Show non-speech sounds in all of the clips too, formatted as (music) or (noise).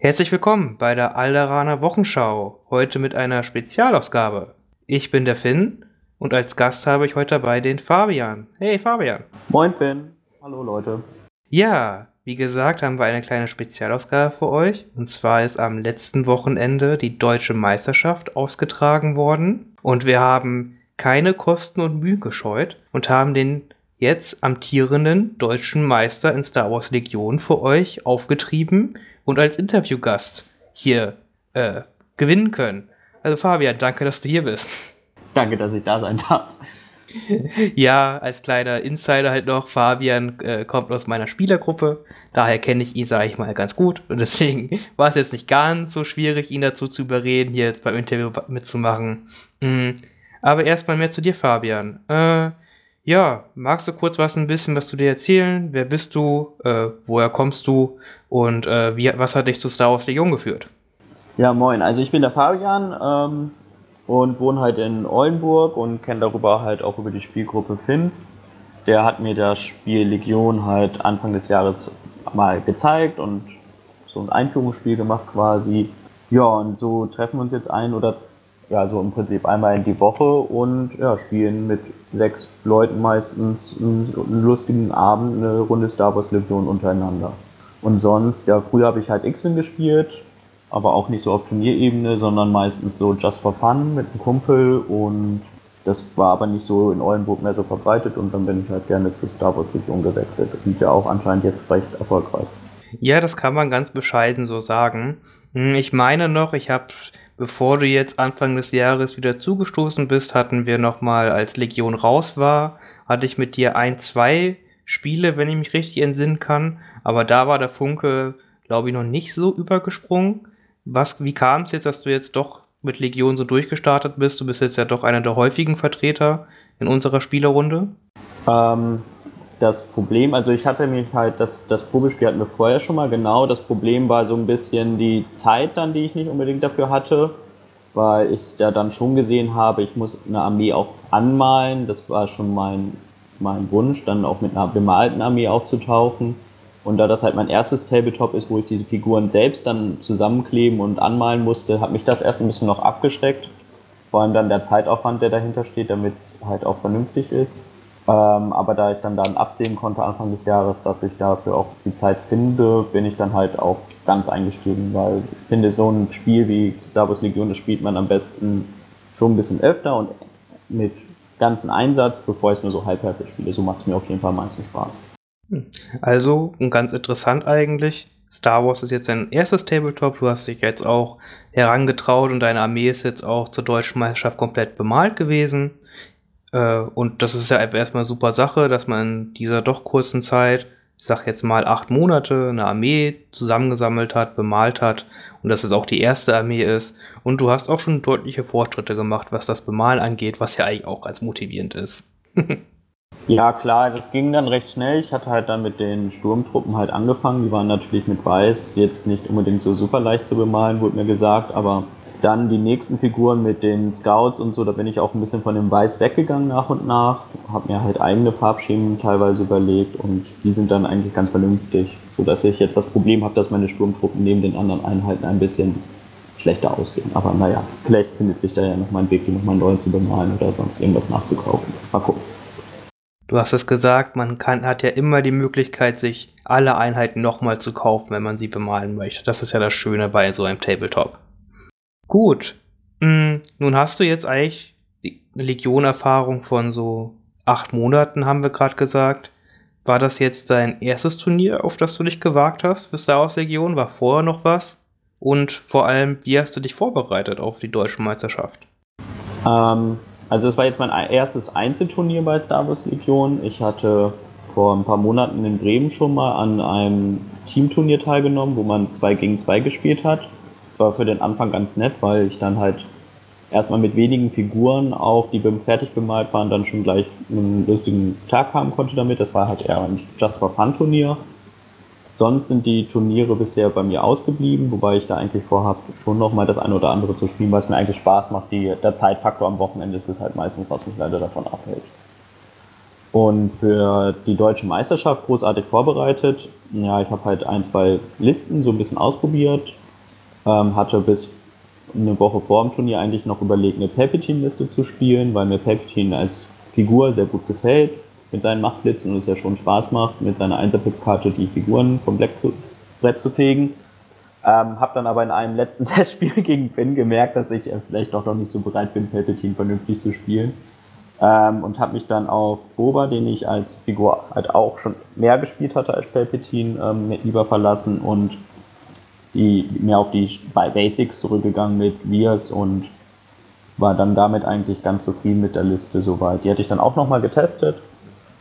Herzlich willkommen bei der Alderaner Wochenschau, heute mit einer Spezialausgabe. Ich bin der Finn und als Gast habe ich heute dabei den Fabian. Hey Fabian. Moin Finn. Hallo Leute. Ja, wie gesagt, haben wir eine kleine Spezialausgabe für euch. Und zwar ist am letzten Wochenende die deutsche Meisterschaft ausgetragen worden. Und wir haben keine Kosten und Mühen gescheut und haben den jetzt amtierenden deutschen Meister in Star Wars Legion für euch aufgetrieben und als Interviewgast hier äh, gewinnen können. Also Fabian, danke, dass du hier bist. (laughs) Danke, dass ich da sein darf. (laughs) ja, als kleiner Insider halt noch, Fabian äh, kommt aus meiner Spielergruppe, daher kenne ich ihn, sage ich mal, ganz gut und deswegen (laughs) war es jetzt nicht ganz so schwierig, ihn dazu zu überreden, hier beim Interview mitzumachen. Mhm. Aber erstmal mehr zu dir, Fabian. Äh, ja, magst du kurz was ein bisschen, was du dir erzählen? Wer bist du? Äh, woher kommst du? Und äh, wie, was hat dich zu Star Wars Legion geführt? Ja, moin. Also ich bin der Fabian ähm, und wohne halt in Oldenburg und kenne darüber halt auch über die Spielgruppe Finn. Der hat mir das Spiel Legion halt Anfang des Jahres mal gezeigt und so ein Einführungsspiel gemacht quasi. Ja, und so treffen wir uns jetzt ein oder ja, so im Prinzip einmal in die Woche und ja, spielen mit sechs Leuten meistens einen, einen lustigen Abend, eine Runde Star Wars Legion untereinander. Und sonst, ja, früher habe ich halt X-Wing gespielt, aber auch nicht so auf Turnierebene, sondern meistens so just for fun mit einem Kumpel und das war aber nicht so in Oldenburg mehr so verbreitet und dann bin ich halt gerne zu Star Wars Legion gewechselt und ja auch anscheinend jetzt recht erfolgreich. Ja, das kann man ganz bescheiden so sagen. Hm, ich meine noch, ich habe Bevor du jetzt Anfang des Jahres wieder zugestoßen bist, hatten wir nochmal, als Legion raus war, hatte ich mit dir ein, zwei Spiele, wenn ich mich richtig entsinnen kann. Aber da war der Funke, glaube ich, noch nicht so übergesprungen. Was, wie kam es jetzt, dass du jetzt doch mit Legion so durchgestartet bist? Du bist jetzt ja doch einer der häufigen Vertreter in unserer Spielerrunde. Ähm, das Problem, also ich hatte mich halt, das, das Probespiel hatten wir vorher schon mal, genau. Das Problem war so ein bisschen die Zeit dann, die ich nicht unbedingt dafür hatte, weil ich ja dann schon gesehen habe, ich muss eine Armee auch anmalen. Das war schon mein, mein Wunsch, dann auch mit einer bemalten Armee aufzutauchen. Und da das halt mein erstes Tabletop ist, wo ich diese Figuren selbst dann zusammenkleben und anmalen musste, hat mich das erst ein bisschen noch abgeschreckt. Vor allem dann der Zeitaufwand, der dahinter steht, damit es halt auch vernünftig ist. Ähm, aber da ich dann dann absehen konnte Anfang des Jahres, dass ich dafür auch die Zeit finde, bin ich dann halt auch ganz eingestiegen, weil ich finde, so ein Spiel wie Wars Legion, das spielt man am besten schon ein bisschen öfter und mit ganzen Einsatz, bevor ich es nur so halbherzig spiele. So macht es mir auf jeden Fall am meisten Spaß. Hm. Also, ganz interessant eigentlich. Star Wars ist jetzt dein erstes Tabletop. Du hast dich jetzt auch herangetraut und deine Armee ist jetzt auch zur deutschen Meisterschaft komplett bemalt gewesen. Äh, und das ist ja erstmal super Sache, dass man in dieser doch kurzen Zeit, ich sag jetzt mal acht Monate, eine Armee zusammengesammelt hat, bemalt hat und dass es auch die erste Armee ist. Und du hast auch schon deutliche Fortschritte gemacht, was das Bemalen angeht, was ja eigentlich auch ganz motivierend ist. (laughs) ja, klar, das ging dann recht schnell. Ich hatte halt dann mit den Sturmtruppen halt angefangen. Die waren natürlich mit Weiß jetzt nicht unbedingt so super leicht zu bemalen, wurde mir gesagt, aber dann die nächsten Figuren mit den Scouts und so, da bin ich auch ein bisschen von dem Weiß weggegangen nach und nach, habe mir halt eigene Farbschemen teilweise überlegt und die sind dann eigentlich ganz vernünftig, sodass ich jetzt das Problem habe, dass meine Sturmtruppen neben den anderen Einheiten ein bisschen schlechter aussehen. Aber naja, vielleicht findet sich da ja nochmal ein Weg, die nochmal neu zu bemalen oder sonst irgendwas nachzukaufen. Mal gucken. Du hast es gesagt, man kann, hat ja immer die Möglichkeit, sich alle Einheiten nochmal zu kaufen, wenn man sie bemalen möchte. Das ist ja das Schöne bei so einem Tabletop. Gut. Hm, nun hast du jetzt eigentlich die Legion-Erfahrung von so acht Monaten, haben wir gerade gesagt. War das jetzt dein erstes Turnier, auf das du dich gewagt hast für Star Wars Legion? War vorher noch was? Und vor allem, wie hast du dich vorbereitet auf die deutsche Meisterschaft? Ähm, also es war jetzt mein erstes Einzelturnier bei Star Wars Legion. Ich hatte vor ein paar Monaten in Bremen schon mal an einem Teamturnier teilgenommen, wo man zwei gegen zwei gespielt hat war für den Anfang ganz nett, weil ich dann halt erstmal mit wenigen Figuren auch, die fertig bemalt waren, dann schon gleich einen lustigen Tag haben konnte damit. Das war halt eher ein Just for Fun Turnier. Sonst sind die Turniere bisher bei mir ausgeblieben, wobei ich da eigentlich vorhabe, schon nochmal das eine oder andere zu spielen, weil es mir eigentlich Spaß macht. Die, der Zeitfaktor am Wochenende ist es halt meistens, was mich leider davon abhält. Und für die deutsche Meisterschaft großartig vorbereitet. Ja, ich habe halt ein, zwei Listen so ein bisschen ausprobiert, Ähm, hatte bis eine Woche vor dem Turnier eigentlich noch überlegt, eine Palpatine-Liste zu spielen, weil mir Palpatine als Figur sehr gut gefällt, mit seinen Machtblitzen und es ja schon Spaß macht, mit seiner Einserpip-Karte die Figuren vom Black zu, Brett zu fegen. Ähm, hab dann aber in einem letzten (laughs) Testspiel gegen Finn gemerkt, dass ich äh, vielleicht doch noch nicht so bereit bin, Palpatine vernünftig zu spielen. Ähm, und habe mich dann auf Boba, den ich als Figur halt auch schon mehr gespielt hatte als Palpatine, ähm, lieber verlassen und die, mehr auf die Basics zurückgegangen mit Vias und war dann damit eigentlich ganz zufrieden mit der Liste soweit. Die hatte ich dann auch nochmal getestet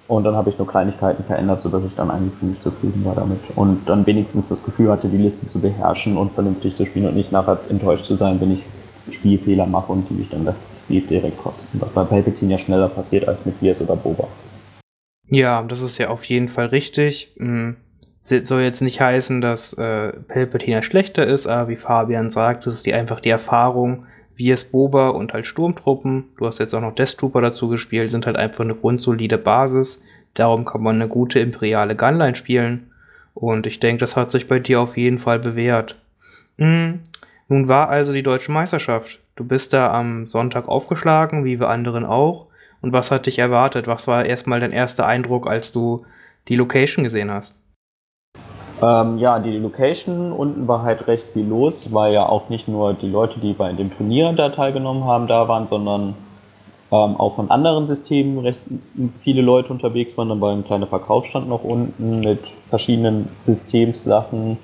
und dann habe ich nur Kleinigkeiten verändert, sodass ich dann eigentlich ziemlich zufrieden war damit. Und dann wenigstens das Gefühl hatte, die Liste zu beherrschen und vernünftig zu spielen und nicht nachher enttäuscht zu sein, wenn ich Spielfehler mache und die mich dann das Spiel direkt kosten. Was bei Palpatine ja schneller passiert als mit Gears oder Boba. Ja, das ist ja auf jeden Fall richtig. Hm, soll jetzt nicht heißen, dass äh, Palpatine schlechter ist, aber wie Fabian sagt, das ist die einfach die Erfahrung, wie es Boba und halt Sturmtruppen, du hast jetzt auch noch Death Trooper dazu gespielt, sind halt einfach eine grundsolide Basis. Darum kann man eine gute imperiale Gunline spielen. Und ich denke, das hat sich bei dir auf jeden Fall bewährt. Hm. Nun war also die deutsche Meisterschaft. Du bist da am Sonntag aufgeschlagen, wie wir anderen auch. Und was hat dich erwartet? Was war erstmal dein erster Eindruck, als du die Location gesehen hast? Ähm, ja, die Location unten war halt recht viel los, weil ja auch nicht nur die Leute, die bei dem Turnier da teilgenommen haben, da waren, sondern ähm, auch von anderen Systemen recht viele Leute unterwegs waren. Dann war ein kleiner Verkaufsstand noch unten mit verschiedenen Systemssachen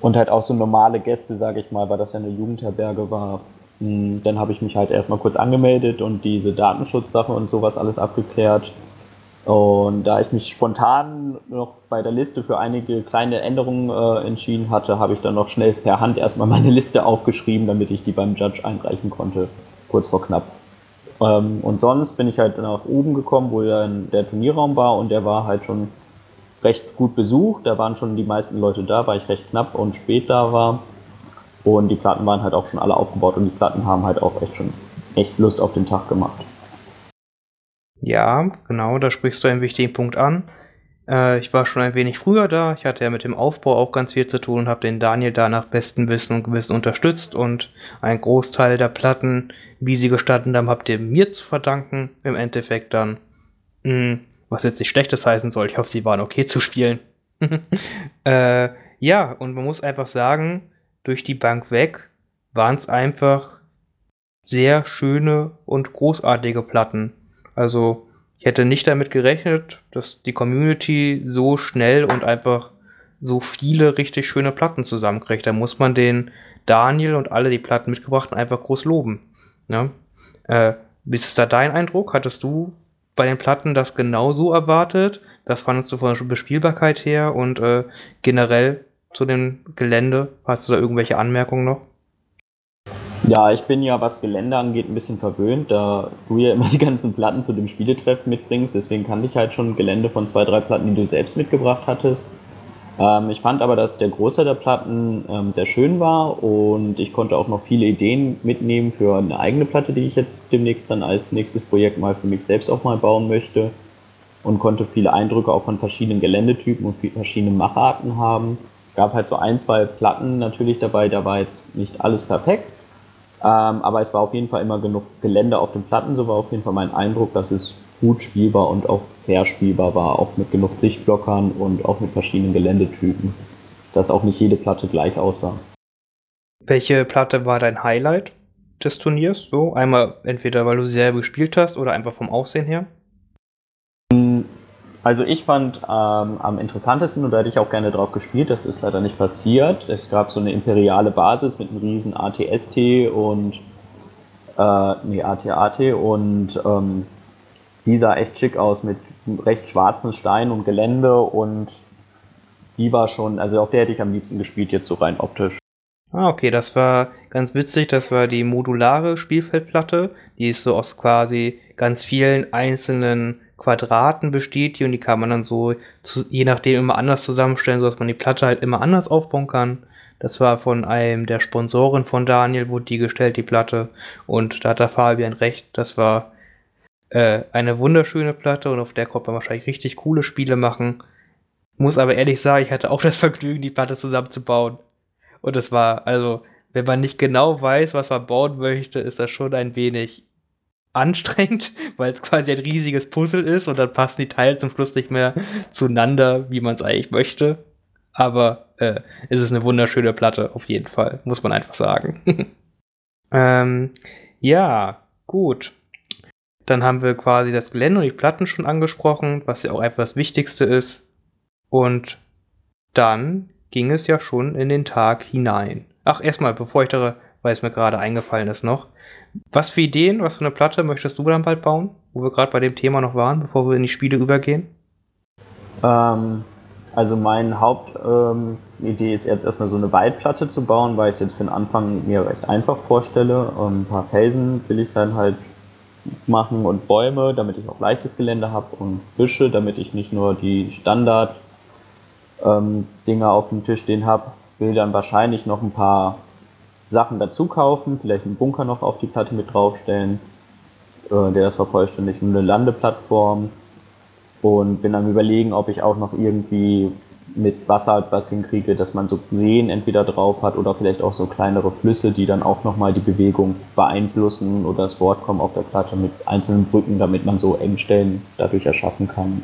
und halt auch so normale Gäste, sage ich mal, weil das ja eine Jugendherberge war. Hm, dann habe ich mich halt erstmal kurz angemeldet und diese Datenschutzsache und sowas alles abgeklärt. Und da ich mich spontan noch bei der Liste für einige kleine Änderungen äh, entschieden hatte, habe ich dann noch schnell per Hand erstmal meine (laughs) Liste aufgeschrieben, damit ich die beim Judge einreichen konnte, kurz vor knapp. Ähm, und sonst bin ich halt nach oben gekommen, wo dann der Turnierraum war und der war halt schon recht gut besucht. Da waren schon die meisten Leute da, weil ich recht knapp und spät da war. Und die Platten waren halt auch schon alle aufgebaut und die Platten haben halt auch echt schon echt Lust auf den Tag gemacht. Ja, genau, da sprichst du einen wichtigen Punkt an. Äh, ich war schon ein wenig früher da. Ich hatte ja mit dem Aufbau auch ganz viel zu tun und habe den Daniel da nach bestem Wissen und Gewissen unterstützt und ein Großteil der Platten, wie sie gestanden haben, habt ihr mir zu verdanken. Im Endeffekt dann. Mh, hm, was jetzt nicht Schlechtes heißen soll. Ich hoffe, sie waren okay zu spielen. (laughs) äh, ja, und man muss einfach sagen, durch die Bank weg waren es einfach sehr schöne und großartige Platten. Also ich hätte nicht damit gerechnet, dass die Community so schnell und einfach so viele richtig schöne Platten zusammenkriegt. Da muss man den Daniel und alle die Platten mitgebracht einfach groß loben. Ja? Äh, ist da dein Eindruck? Hattest du bei den Platten das genau so erwartet? Was fandest du von der Bespielbarkeit her und äh, generell zu dem Gelände? Hast du da irgendwelche Anmerkungen noch? Ja, ich bin ja, was Gelände angeht, ein bisschen verwöhnt, da du ja immer (laughs) die ganzen Platten zu dem Spieletreff mitbringst. Deswegen kannte ich halt schon Gelände von zwei, drei Platten, die du selbst mitgebracht hattest. Ähm, ich fand aber, dass der Großteil der Platten ähm, sehr schön war und ich konnte auch noch viele Ideen mitnehmen für eine eigene Platte, die ich jetzt demnächst dann als nächstes Projekt mal für mich selbst auch mal bauen möchte. Und konnte viele Eindrücke auch von verschiedenen Geländetypen und verschiedenen Macharten haben. Es gab halt so ein, zwei Platten natürlich dabei, da war jetzt nicht alles perfekt ähm, aber es war auf jeden Fall immer genug Gelände auf den Platten, so war auf jeden Fall mein Eindruck, dass es gut spielbar und auch fair spielbar war, auch mit genug Sichtblockern und auch mit verschiedenen Geländetypen, dass auch nicht jede Platte gleich aussah. Welche Platte war dein Highlight des Turniers? So, einmal entweder weil du sie selber gespielt hast oder einfach vom Aussehen her? Also ich fand ähm, am interessantesten, und da hätte ich auch gerne drauf gespielt, das ist leider nicht passiert. Es gab so eine imperiale Basis mit einem riesen ATST und äh, nee, AT-AT und ähm, die sah echt schick aus mit recht schwarzen Steinen und Gelände und die war schon, also auf der hätte ich am liebsten gespielt, jetzt so rein optisch. Ah, okay, das war ganz witzig. Das war die modulare Spielfeldplatte. Die ist so aus quasi ganz vielen einzelnen Quadraten besteht die und die kann man dann so zu, je nachdem immer anders zusammenstellen, sodass man die Platte halt immer anders aufbauen kann. Das war von einem der Sponsoren von Daniel, wurde die gestellt, die Platte. Und da hat der Fabian recht, das war äh, eine wunderschöne Platte und auf der konnte man wahrscheinlich richtig coole Spiele machen. Muss aber ehrlich sagen, ich hatte auch das (laughs) Vergnügen, die Platte zusammenzubauen. Und es war, also, wenn man nicht genau weiß, was man bauen möchte, ist das schon ein wenig anstrengend, (laughs) weil es quasi ein riesiges Puzzle ist und dann passen die Teile zum Schluss nicht mehr zueinander, wie man es eigentlich möchte. Aber äh, es ist eine wunderschöne Platte, auf jeden Fall, muss man einfach sagen. (laughs) ähm, ja, gut. Dann haben wir quasi das Gelände und die Platten schon angesprochen, was ja auch das Wichtigste ist. Und dann ging es ja schon in den Tag hinein. Ach, erstmal, bevor ich da, weil es mir gerade eingefallen ist noch. Was für Ideen, was für eine Platte möchtest du dann bald bauen? Wo wir gerade bei dem Thema noch waren, bevor wir in die Spiele übergehen? Ähm, also meine Hauptidee ähm, ist jetzt erstmal so eine Waldplatte zu bauen, weil ich es jetzt für den Anfang mir recht einfach vorstelle. ein paar Felsen will ich dann halt machen und Bäume, damit ich auch leichtes Gelände habe und Büsche, damit ich nicht nur die Standard ähm, Dinger auf dem Tisch stehen habe. Will dann wahrscheinlich noch ein paar Sachen dazu kaufen, vielleicht einen Bunker noch auf die Platte mit draufstellen, äh, der das vervollständigt, eine Landeplattform und bin am überlegen, ob ich auch noch irgendwie mit Wasser was hinkriege, dass man so Seen entweder drauf hat oder vielleicht auch so kleinere Flüsse, die dann auch nochmal die Bewegung beeinflussen oder das Wort kommen auf der Platte mit einzelnen Brücken, damit man so Engstellen dadurch erschaffen kann.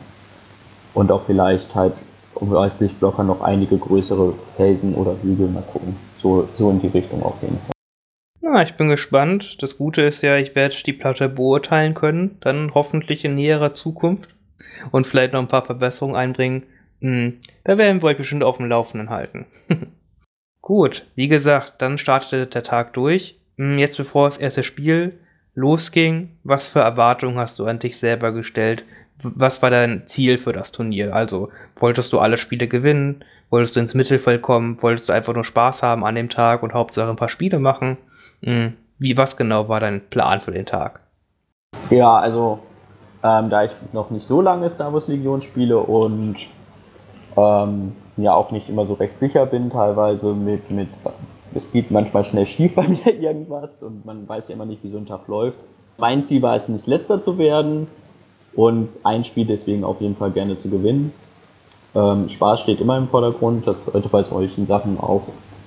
Und auch vielleicht halt um als Sichtblocker noch einige größere Felsen oder Hügel mal gucken. So, so in die Richtung auf jeden Fall. Na, ich bin gespannt. Das Gute ist ja, ich werde die Platte beurteilen können, dann hoffentlich in näherer Zukunft und vielleicht noch ein paar Verbesserungen einbringen. Hm, da werden wir euch bestimmt auf dem Laufenden halten. (laughs) Gut, wie gesagt, dann startete der Tag durch. Hm, jetzt bevor das erste Spiel losging, was für Erwartungen hast du an dich selber gestellt? was war dein Ziel für das Turnier? Also, wolltest du alle Spiele gewinnen? Wolltest du ins Mittelfeld kommen? Wolltest du einfach nur Spaß haben an dem Tag und Hauptsache ein paar Spiele machen? Hm, wie, was genau war dein Plan für den Tag? Ja, also, ähm, da ich noch nicht so lange Star Wars Legion spiele und ähm, ja auch nicht immer so recht sicher bin, teilweise mit, mit es geht manchmal schnell schief (laughs) bei mir irgendwas und man weiß ja immer nicht, wie so ein Tag läuft. Mein Ziel war es nicht letzter zu werden, und ein Spiel deswegen auf jeden Fall gerne zu gewinnen. Ähm, Spaß steht immer im Vordergrund, das sollte bei solchen Sachen auch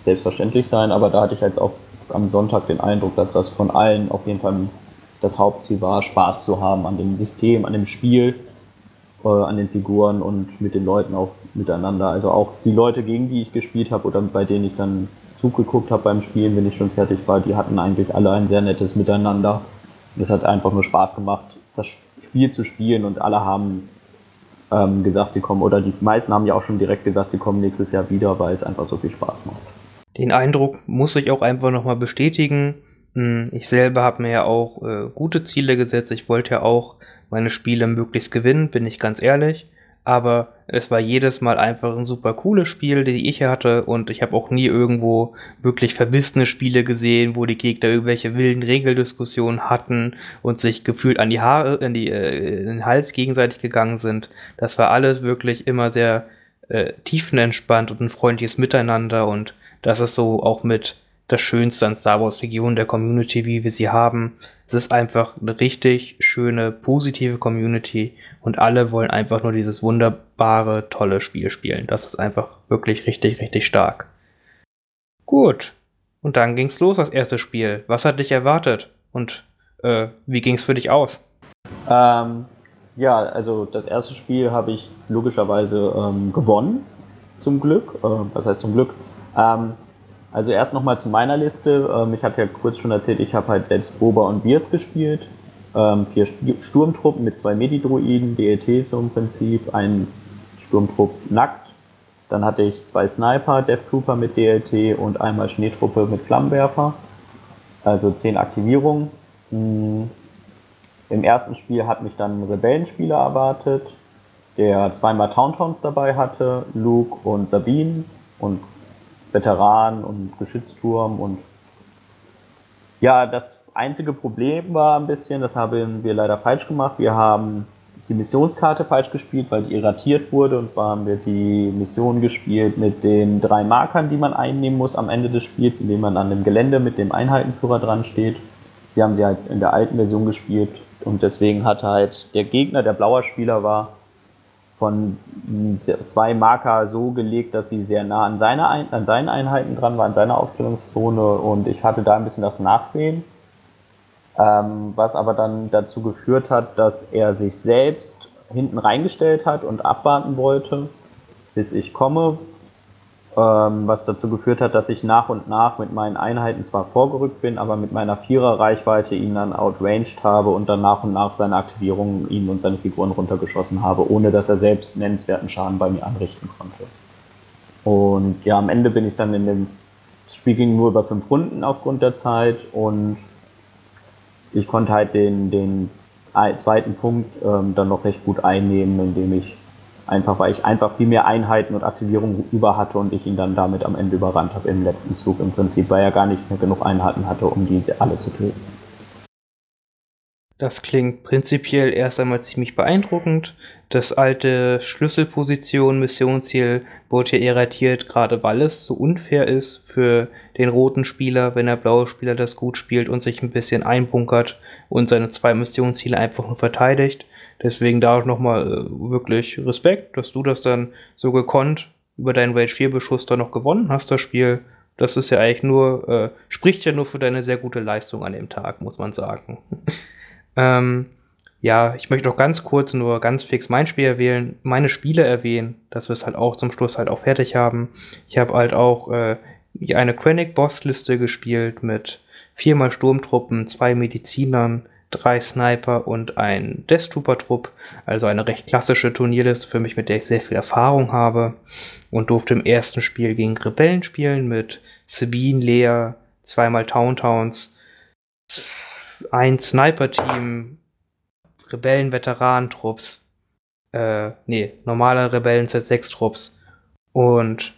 selbstverständlich sein, aber da hatte ich jetzt auch am Sonntag den Eindruck, dass das von allen auf jeden Fall das Hauptziel war, Spaß zu haben an dem System, an dem Spiel, äh, an den Figuren und mit den Leuten auch miteinander. Also auch die Leute, gegen die ich gespielt habe oder bei denen ich dann zugeguckt habe beim Spielen, wenn ich schon fertig war, die hatten eigentlich alle ein sehr nettes Miteinander. Es hat einfach nur Spaß gemacht, das Spiel zu spielen und alle haben ähm, gesagt, sie kommen, oder die meisten haben ja auch schon direkt gesagt, sie kommen nächstes Jahr wieder, weil es einfach so viel Spaß macht. Den Eindruck muss ich auch einfach nochmal bestätigen. Hm, ich selber habe mir ja auch äh, gute Ziele gesetzt. Ich wollte ja auch meine Spiele möglichst gewinnen, bin ich ganz ehrlich aber es war jedes Mal einfach ein super cooles Spiel, die ich hatte und ich habe auch nie irgendwo wirklich verbissene Spiele gesehen, wo die Gegner irgendwelche wilden Regeldiskussionen hatten und sich gefühlt an die Haare, in, die, äh, in den Hals gegenseitig gegangen sind. Das war alles wirklich immer sehr äh, tiefenentspannt und ein freundliches Miteinander und das ist so auch mit das Schönste an Star Wars Region der Community, wie wir sie haben. Es ist einfach eine richtig schöne, positive Community und alle wollen einfach nur dieses wunderbare, tolle Spiel spielen. Das ist einfach wirklich richtig, richtig stark. Gut. Und dann ging's los, das erste Spiel. Was hat dich erwartet? Und äh, wie ging's für dich aus? Ähm, ja, also das erste Spiel habe ich logischerweise ähm, gewonnen. Zum Glück. Äh, was heißt zum Glück? Ähm, also erst nochmal zu meiner Liste. Ähm, ich hatte ja kurz schon erzählt, ich habe halt selbst Boba und Biers gespielt. Ähm, vier Sturmtruppen mit zwei Medidroiden, DLT so im Prinzip, ein Sturmtrupp nackt. Dann hatte ich zwei Sniper, Death Trooper mit DLT und einmal Schneetruppe mit Flammenwerfer. Also zehn Aktivierungen. Hm. Im ersten Spiel hat mich dann ein Rebellenspieler erwartet, der zweimal Tauntowns dabei hatte, Luke und Sabine und Veteran und Geschützturm und ja, das einzige Problem war ein bisschen, das haben wir leider falsch gemacht. Wir haben die Missionskarte falsch gespielt, weil die irratiert wurde. Und zwar haben wir die Mission gespielt mit den drei Markern, die man einnehmen muss am Ende des Spiels, indem man an dem Gelände mit dem Einheitenführer dran steht. Wir haben sie halt in der alten Version gespielt und deswegen hat halt der Gegner, der blauer Spieler war, von zwei Marker so gelegt, dass sie sehr nah an, seine, an seinen Einheiten dran war, an seiner Aufstellungszone. Und ich hatte da ein bisschen das Nachsehen, ähm, was aber dann dazu geführt hat, dass er sich selbst hinten reingestellt hat und abwarten wollte, bis ich komme, was dazu geführt hat, dass ich nach und nach mit meinen Einheiten zwar vorgerückt bin, aber mit meiner Vierer-Reichweite ihn dann outranged habe und dann nach und nach seine Aktivierung ihn und seine Figuren runtergeschossen habe, ohne dass er selbst nennenswerten Schaden bei mir anrichten konnte. Und ja, am Ende bin ich dann in dem Spiel ging nur über fünf Runden aufgrund der Zeit und ich konnte halt den, den zweiten Punkt ähm, dann noch recht gut einnehmen, indem ich Einfach weil ich einfach viel mehr Einheiten und Aktivierungen über hatte und ich ihn dann damit am Ende überrannt habe im letzten Zug im Prinzip, weil er gar nicht mehr genug Einheiten hatte, um die alle zu töten. Das klingt prinzipiell erst einmal ziemlich beeindruckend. Das alte Schlüsselposition Missionsziel wurde hier irritiert, gerade weil es so unfair ist für den roten Spieler, wenn der blaue Spieler das gut spielt und sich ein bisschen einbunkert und seine zwei Missionsziele einfach nur verteidigt. Deswegen da auch nochmal äh, wirklich Respekt, dass du das dann so gekonnt über deinen Rage 4 Beschuss da noch gewonnen hast, das Spiel. Das ist ja eigentlich nur, äh, spricht ja nur für deine sehr gute Leistung an dem Tag, muss man sagen. (laughs) Ähm, ja, ich möchte auch ganz kurz nur ganz fix mein Spiel erwähnen, meine Spiele erwähnen, dass wir es halt auch zum Schluss halt auch fertig haben. Ich habe halt auch äh, eine Quenic-Boss-Liste gespielt mit viermal Sturmtruppen, zwei Medizinern, drei Sniper und ein Death Trooper-Trupp. Also eine recht klassische Turnierliste für mich, mit der ich sehr viel Erfahrung habe. Und durfte im ersten Spiel gegen Rebellen spielen mit Sabine, Lea, zweimal Towntowns, ein Sniper-Team, Rebellen-Veteran-Trupps, äh, nee, normale Rebellen-Z6-Trupps. Und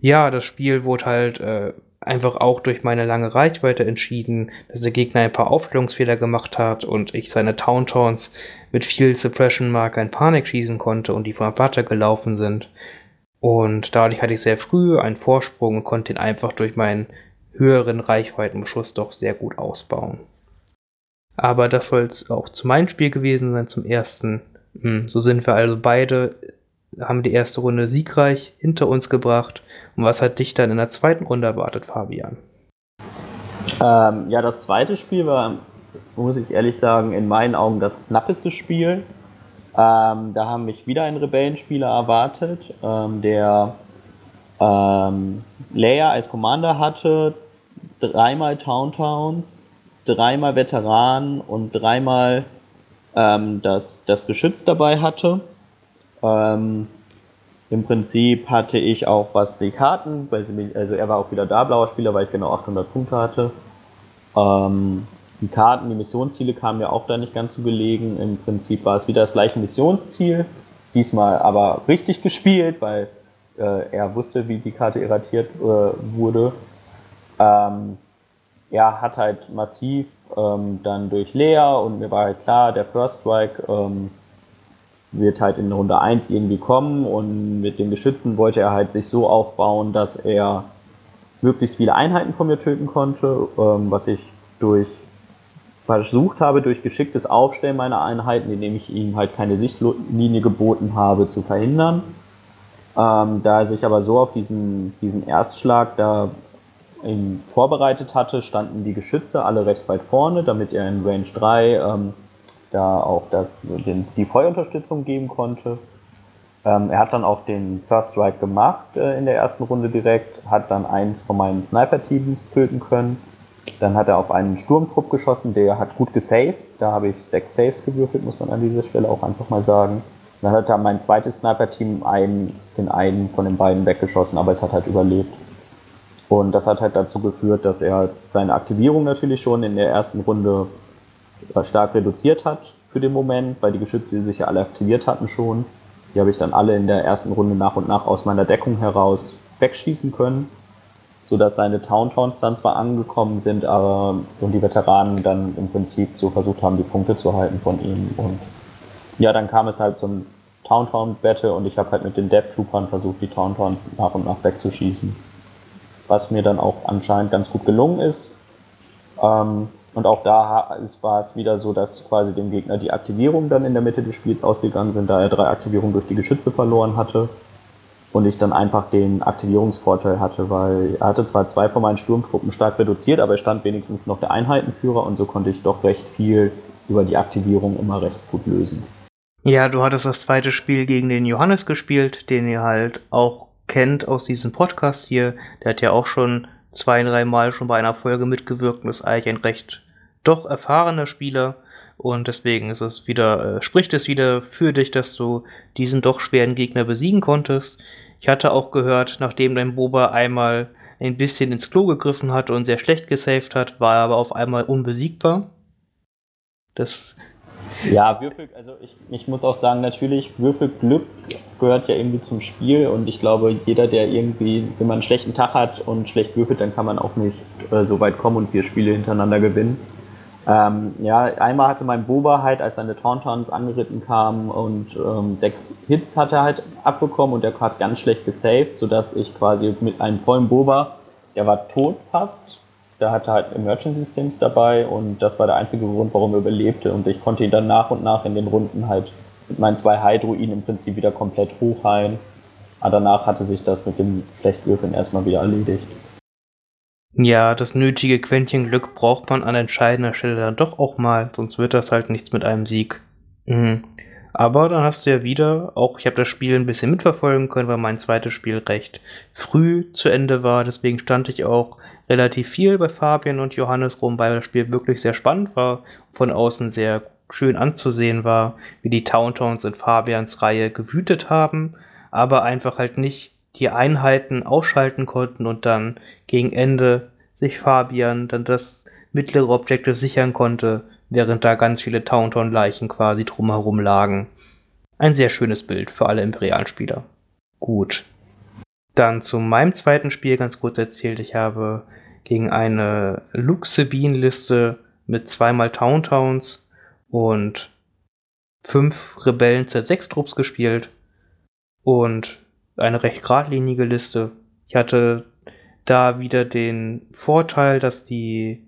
ja, das Spiel wurde halt äh, einfach auch durch meine lange Reichweite entschieden, dass der Gegner ein paar Aufstellungsfehler gemacht hat und ich seine Towntowns mit viel Suppression-Marker in Panik schießen konnte und die von der Platte gelaufen sind. Und dadurch hatte ich sehr früh einen Vorsprung und konnte ihn einfach durch meinen höheren Reichweitenbeschuss doch sehr gut ausbauen. Aber das soll es auch zu meinem Spiel gewesen sein, zum ersten. Hm, so sind wir also beide, haben die erste Runde siegreich hinter uns gebracht. Und was hat dich dann in der zweiten Runde erwartet, Fabian? Ähm, ja, das zweite Spiel war, muss ich ehrlich sagen, in meinen Augen das knappeste Spiel. Ähm, da haben mich wieder ein Rebellenspieler erwartet, ähm, der ähm, Leia als Commander hatte, dreimal Towntowns, dreimal Veteran und dreimal ähm, das, das Geschütz dabei hatte. Ähm, Im Prinzip hatte ich auch was die Karten, also er war auch wieder da, blauer Spieler, weil ich genau 800 Punkte hatte. Ähm, die Karten, die Missionsziele kamen mir auch da nicht ganz so gelegen. Im Prinzip war es wieder das gleiche Missionsziel, diesmal aber richtig gespielt, weil äh, er wusste, wie die Karte irratiert äh, wurde. Ähm, er hat halt massiv ähm, dann durch Lea und mir war halt klar, der First Strike ähm, wird halt in Runde 1 irgendwie kommen und mit den Geschützen wollte er halt sich so aufbauen, dass er möglichst viele Einheiten von mir töten konnte, ähm, was ich durch versucht habe, durch geschicktes Aufstellen meiner Einheiten, indem ich ihm halt keine Sichtlinie geboten habe, zu verhindern. Ähm, da er sich aber so auf diesen, diesen Erstschlag da ihn vorbereitet hatte, standen die Geschütze alle recht weit vorne, damit er in Range 3 ähm, da auch das, den, die Feuerunterstützung geben konnte. Ähm, er hat dann auch den First Strike gemacht äh, in der ersten Runde direkt, hat dann eins von meinen Sniper-Teams töten können. Dann hat er auf einen Sturmtrupp geschossen, der hat gut gesaved. Da habe ich sechs Saves gewürfelt, muss man an dieser Stelle auch einfach mal sagen. Dann hat er mein zweites Sniper-Team einen, den einen von den beiden weggeschossen, aber es hat halt überlebt. Und das hat halt dazu geführt, dass er seine Aktivierung natürlich schon in der ersten Runde stark reduziert hat für den Moment, weil die Geschütze sich ja alle aktiviert hatten schon. Die habe ich dann alle in der ersten Runde nach und nach aus meiner Deckung heraus wegschießen können, sodass seine Towntowns dann zwar angekommen sind, aber und die Veteranen dann im Prinzip so versucht haben, die Punkte zu halten von ihm. Und ja, dann kam es halt zum Towntown-Battle und ich habe halt mit den Death Troopern versucht, die Towntowns nach und nach wegzuschießen was mir dann auch anscheinend ganz gut gelungen ist. Ähm, und auch da war es wieder so, dass quasi dem Gegner die Aktivierungen dann in der Mitte des Spiels ausgegangen sind, da er drei Aktivierungen durch die Geschütze verloren hatte. Und ich dann einfach den Aktivierungsvorteil hatte, weil er hatte zwar zwei von meinen Sturmtruppen stark reduziert, aber er stand wenigstens noch der Einheitenführer und so konnte ich doch recht viel über die Aktivierung immer recht gut lösen. Ja, du hattest das zweite Spiel gegen den Johannes gespielt, den ihr halt auch kennt aus diesem Podcast hier. Der hat ja auch schon zwei, drei Mal schon bei einer Folge mitgewirkt und ist eigentlich ein recht doch erfahrener Spieler. Und deswegen ist es wieder, äh, spricht es wieder für dich, dass du diesen doch schweren Gegner besiegen konntest. Ich hatte auch gehört, nachdem dein Boba einmal ein bisschen ins Klo gegriffen hat und sehr schlecht gesaved hat, war er aber auf einmal unbesiegbar. Das ja, Würfel, also ich, ich muss auch sagen, natürlich, Würfelglück gehört ja irgendwie zum Spiel und ich glaube, jeder, der irgendwie, wenn man einen schlechten Tag hat und schlecht würfelt, dann kann man auch nicht äh, so weit kommen und vier Spiele hintereinander gewinnen. Ähm, ja, einmal hatte mein Boba halt, als seine Tauntauns angeritten kam und ähm, sechs Hits hat er halt abbekommen und der hat ganz schlecht gesaved, sodass ich quasi mit einem vollen Boba, der war tot fast, der hatte halt Emergency Stims dabei und das war der einzige Grund, warum er überlebte und ich konnte ihn dann nach und nach in den Runden halt mit meinen zwei Hydruinen im Prinzip wieder komplett hochheilen. Aber danach hatte sich das mit dem Schlechtwürfeln erstmal wieder erledigt. Ja, das nötige Quäntchen Glück braucht man an entscheidender Stelle dann doch auch mal, sonst wird das halt nichts mit einem Sieg. Mhm. Aber dann hast du ja wieder, auch ich habe das Spiel ein bisschen mitverfolgen können, weil mein zweites Spiel recht früh zu Ende war. Deswegen stand ich auch relativ viel bei Fabian und Johannes rum, weil das Spiel wirklich sehr spannend war, von außen sehr schön anzusehen war, wie die Towntowns in Fabians Reihe gewütet haben, aber einfach halt nicht die Einheiten ausschalten konnten und dann gegen Ende sich Fabian dann das mittlere Objective sichern konnte, während da ganz viele Taunton-Leichen quasi drumherum lagen. Ein sehr schönes Bild für alle imperialen Spieler. Gut. Dann zu meinem zweiten Spiel ganz kurz erzählt. Ich habe gegen eine Luxebin-Liste mit zweimal Towntowns und fünf Rebellen Z6-Trupps gespielt und eine recht geradlinige Liste. Ich hatte da wieder den Vorteil, dass die,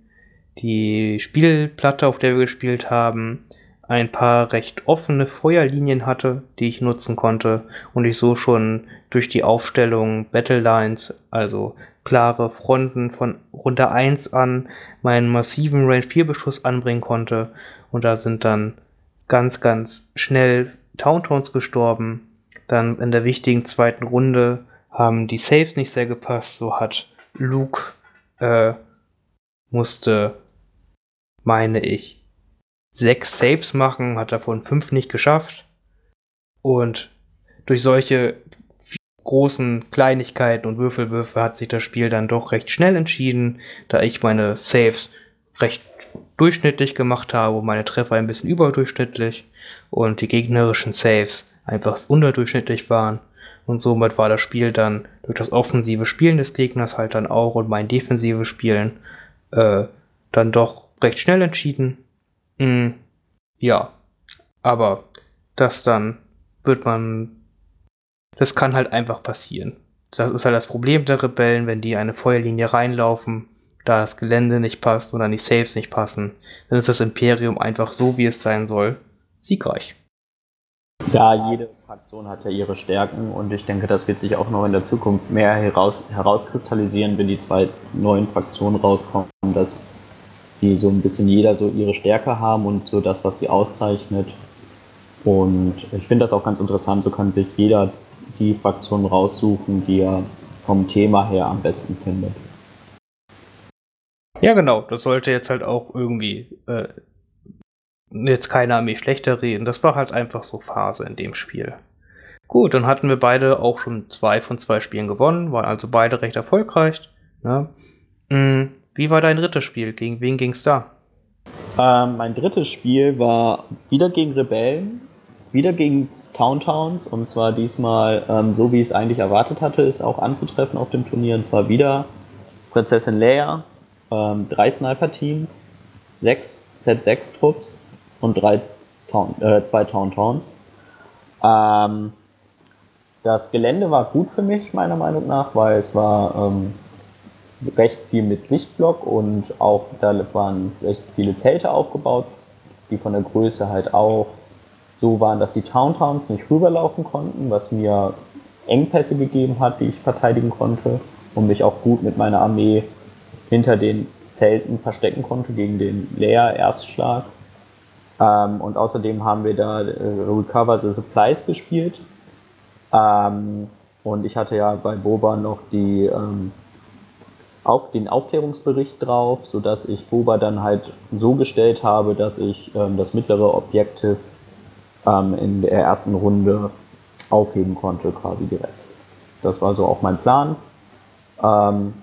die Spielplatte, auf der wir gespielt haben, ein paar recht offene Feuerlinien hatte, die ich nutzen konnte und ich so schon durch die Aufstellung Battle Lines, also klare Fronten von Runde 1 an, meinen massiven Range 4 Beschuss anbringen konnte und da sind dann ganz, ganz schnell Towntowns gestorben dann in der wichtigen zweiten Runde haben die Saves nicht sehr gepasst. So hat Luke äh, musste, meine ich, sechs Saves machen, hat davon fünf nicht geschafft. Und durch solche großen Kleinigkeiten und Würfelwürfe hat sich das Spiel dann doch recht schnell entschieden, da ich meine Saves recht durchschnittlich gemacht habe, meine Treffer ein bisschen überdurchschnittlich und die gegnerischen Saves einfach unterdurchschnittlich waren. Und somit war das Spiel dann durch das offensive Spielen des Gegners halt dann auch und mein defensives Spielen äh, dann doch recht schnell entschieden. Mm, ja, aber das dann wird man, das kann halt einfach passieren. Das ist halt das Problem der Rebellen, wenn die eine Feuerlinie reinlaufen, da das Gelände nicht passt oder die Saves nicht passen, dann ist das Imperium einfach so, wie es sein soll, siegreich. Ja, jede Fraktion hat ja ihre Stärken und ich denke, das wird sich auch noch in der Zukunft mehr heraus, herauskristallisieren, wenn die zwei neuen Fraktionen rauskommen, dass die so ein bisschen jeder so ihre Stärke haben und so das, was sie auszeichnet. Und ich finde das auch ganz interessant, so kann sich jeder die Fraktion raussuchen, die er vom Thema her am besten findet. Ja, genau, das sollte jetzt halt auch irgendwie äh, jetzt keine Armee schlechter reden. Das war halt einfach so Phase in dem Spiel. Gut, dann hatten wir beide auch schon zwei von zwei Spielen gewonnen, waren also beide recht erfolgreich. Ne? Mhm. Wie war dein drittes Spiel? Gegen wen ging's da? Ähm, mein drittes Spiel war wieder gegen Rebellen, wieder gegen Towntowns und zwar diesmal, ähm, so wie ich es eigentlich erwartet hatte, ist auch anzutreffen auf dem Turnier und zwar wieder Prinzessin Leia, ähm, drei Sniper-Teams, sechs Z6-Trupps und drei Town, äh, zwei Towntowns. Ähm, das Gelände war gut für mich, meiner Meinung nach, weil es war ähm, recht viel mit Sichtblock und auch da waren recht viele Zelte aufgebaut, die von der Größe halt auch so waren, dass die Towntowns nicht rüberlaufen konnten, was mir Engpässe gegeben hat, die ich verteidigen konnte und mich auch gut mit meiner Armee hinter den Zelten verstecken konnte gegen den Leer-Erstschlag. Ähm, und außerdem haben wir da äh, Recover the Supplies gespielt. Ähm, und ich hatte ja bei Boba noch die, ähm, auf, den Aufklärungsbericht drauf, sodass ich Boba dann halt so gestellt habe, dass ich ähm, das mittlere Objektiv ähm, in der ersten Runde aufheben konnte, quasi direkt. Das war so auch mein Plan. Ähm,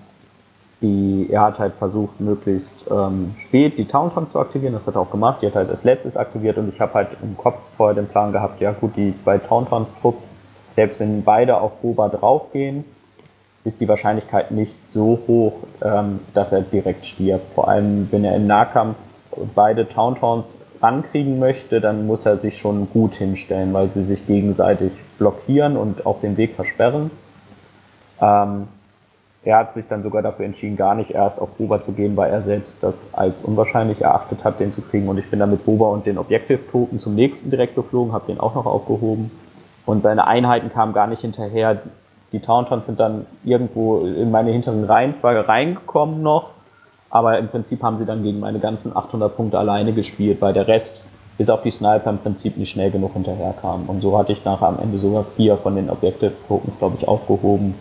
die, er hat halt versucht, möglichst ähm, spät die Towntowns zu aktivieren. Das hat er auch gemacht. Die hat halt als letztes aktiviert und ich habe halt im Kopf vorher den Plan gehabt, ja gut, die zwei Towntowns-Trupps, selbst wenn beide auf Boba draufgehen, ist die Wahrscheinlichkeit nicht so hoch, ähm, dass er direkt stirbt. Vor allem, wenn er im Nahkampf beide Towntowns rankriegen möchte, dann muss er sich schon gut hinstellen, weil sie sich gegenseitig blockieren und auch den Weg versperren. Ähm, er hat sich dann sogar dafür entschieden, gar nicht erst auf Boba zu gehen, weil er selbst das als unwahrscheinlich erachtet hat, den zu kriegen. Und ich bin dann mit Boba und den Objective-Token zum nächsten direkt geflogen, habe den auch noch aufgehoben. Und seine Einheiten kamen gar nicht hinterher. Die Tauntons sind dann irgendwo in meine hinteren Reihen zwar reingekommen noch, aber im Prinzip haben sie dann gegen meine ganzen 800 Punkte alleine gespielt, weil der Rest, bis auf die Sniper, im Prinzip nicht schnell genug hinterherkam. Und so hatte ich nachher am Ende sogar vier von den Objective-Tokens, glaube ich, aufgehoben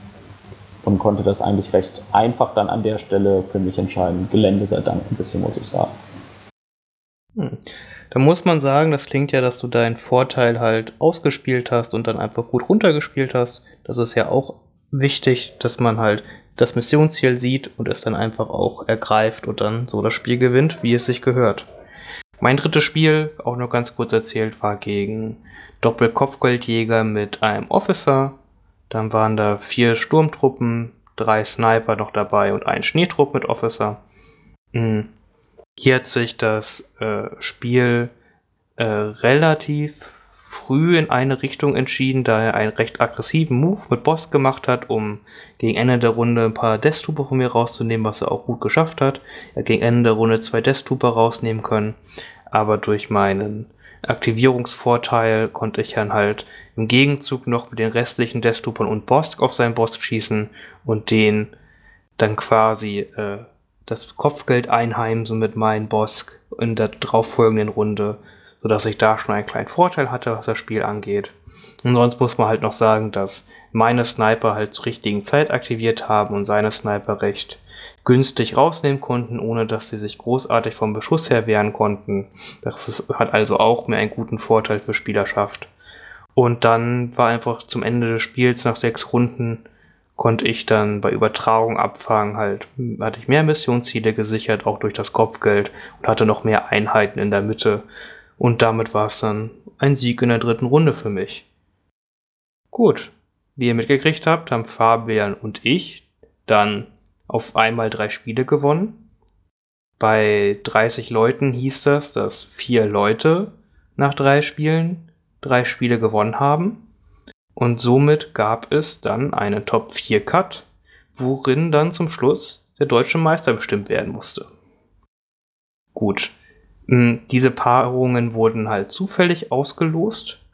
und konnte das eigentlich recht einfach dann an der Stelle für mich entscheiden. Gelände sei Dank ein bisschen, muss ich sagen. Hm. Da muss man sagen, das klingt ja, dass du deinen Vorteil halt ausgespielt hast und dann einfach gut runtergespielt hast. Das ist ja auch wichtig, dass man halt das Missionsziel sieht und es dann einfach auch ergreift und dann so das Spiel gewinnt, wie es sich gehört. Mein drittes Spiel, auch nur ganz kurz erzählt, war gegen Doppelkopfgeldjäger mit einem Officer. Dann waren da vier Sturmtruppen, drei Sniper noch dabei und ein Schneetrupp mit Officer. Hm. Hier hat sich das äh, Spiel äh, relativ früh in eine Richtung entschieden, da er einen recht aggressiven Move mit Boss gemacht hat, um gegen Ende der Runde ein paar Deathtrooper von mir rauszunehmen, was er auch gut geschafft hat. Er hat gegen Ende der Runde zwei Deathtrooper rausnehmen können, aber durch meinen Aktivierungsvorteil konnte ich dann halt im Gegenzug noch mit den restlichen Deathtroopern und Bosk auf seinen Boss schießen und den dann quasi äh, das Kopfgeld einheimsen mit meinem Bosk in der darauffolgenden Runde, sodass ich da schon einen kleinen Vorteil hatte, was das Spiel angeht. Und sonst muss man halt noch sagen, dass meine Sniper halt zur richtigen Zeit aktiviert haben und seine Sniper recht günstig rausnehmen konnten, ohne dass sie sich großartig vom Beschuss her wehren konnten. Das ist, hat also auch mir einen guten Vorteil für Spielerschaft. Und dann war einfach zum Ende des Spiels nach sechs Runden konnte ich dann bei Übertragung abfangen halt, hatte ich mehr Missionsziele gesichert, auch durch das Kopfgeld und hatte noch mehr Einheiten in der Mitte. Und damit war es dann ein Sieg in der dritten Runde für mich. Gut, wie ihr mitgekriegt habt, haben Fabian und ich dann auf einmal drei Spiele gewonnen. Bei 30 Leuten hieß das, dass vier Leute nach drei Spielen drei Spiele gewonnen haben. Und somit gab es dann einen Top 4 Cut, worin dann zum Schluss der deutsche Meister bestimmt werden musste. Gut. Hm, diese Paarungen wurden halt zufällig ausgelost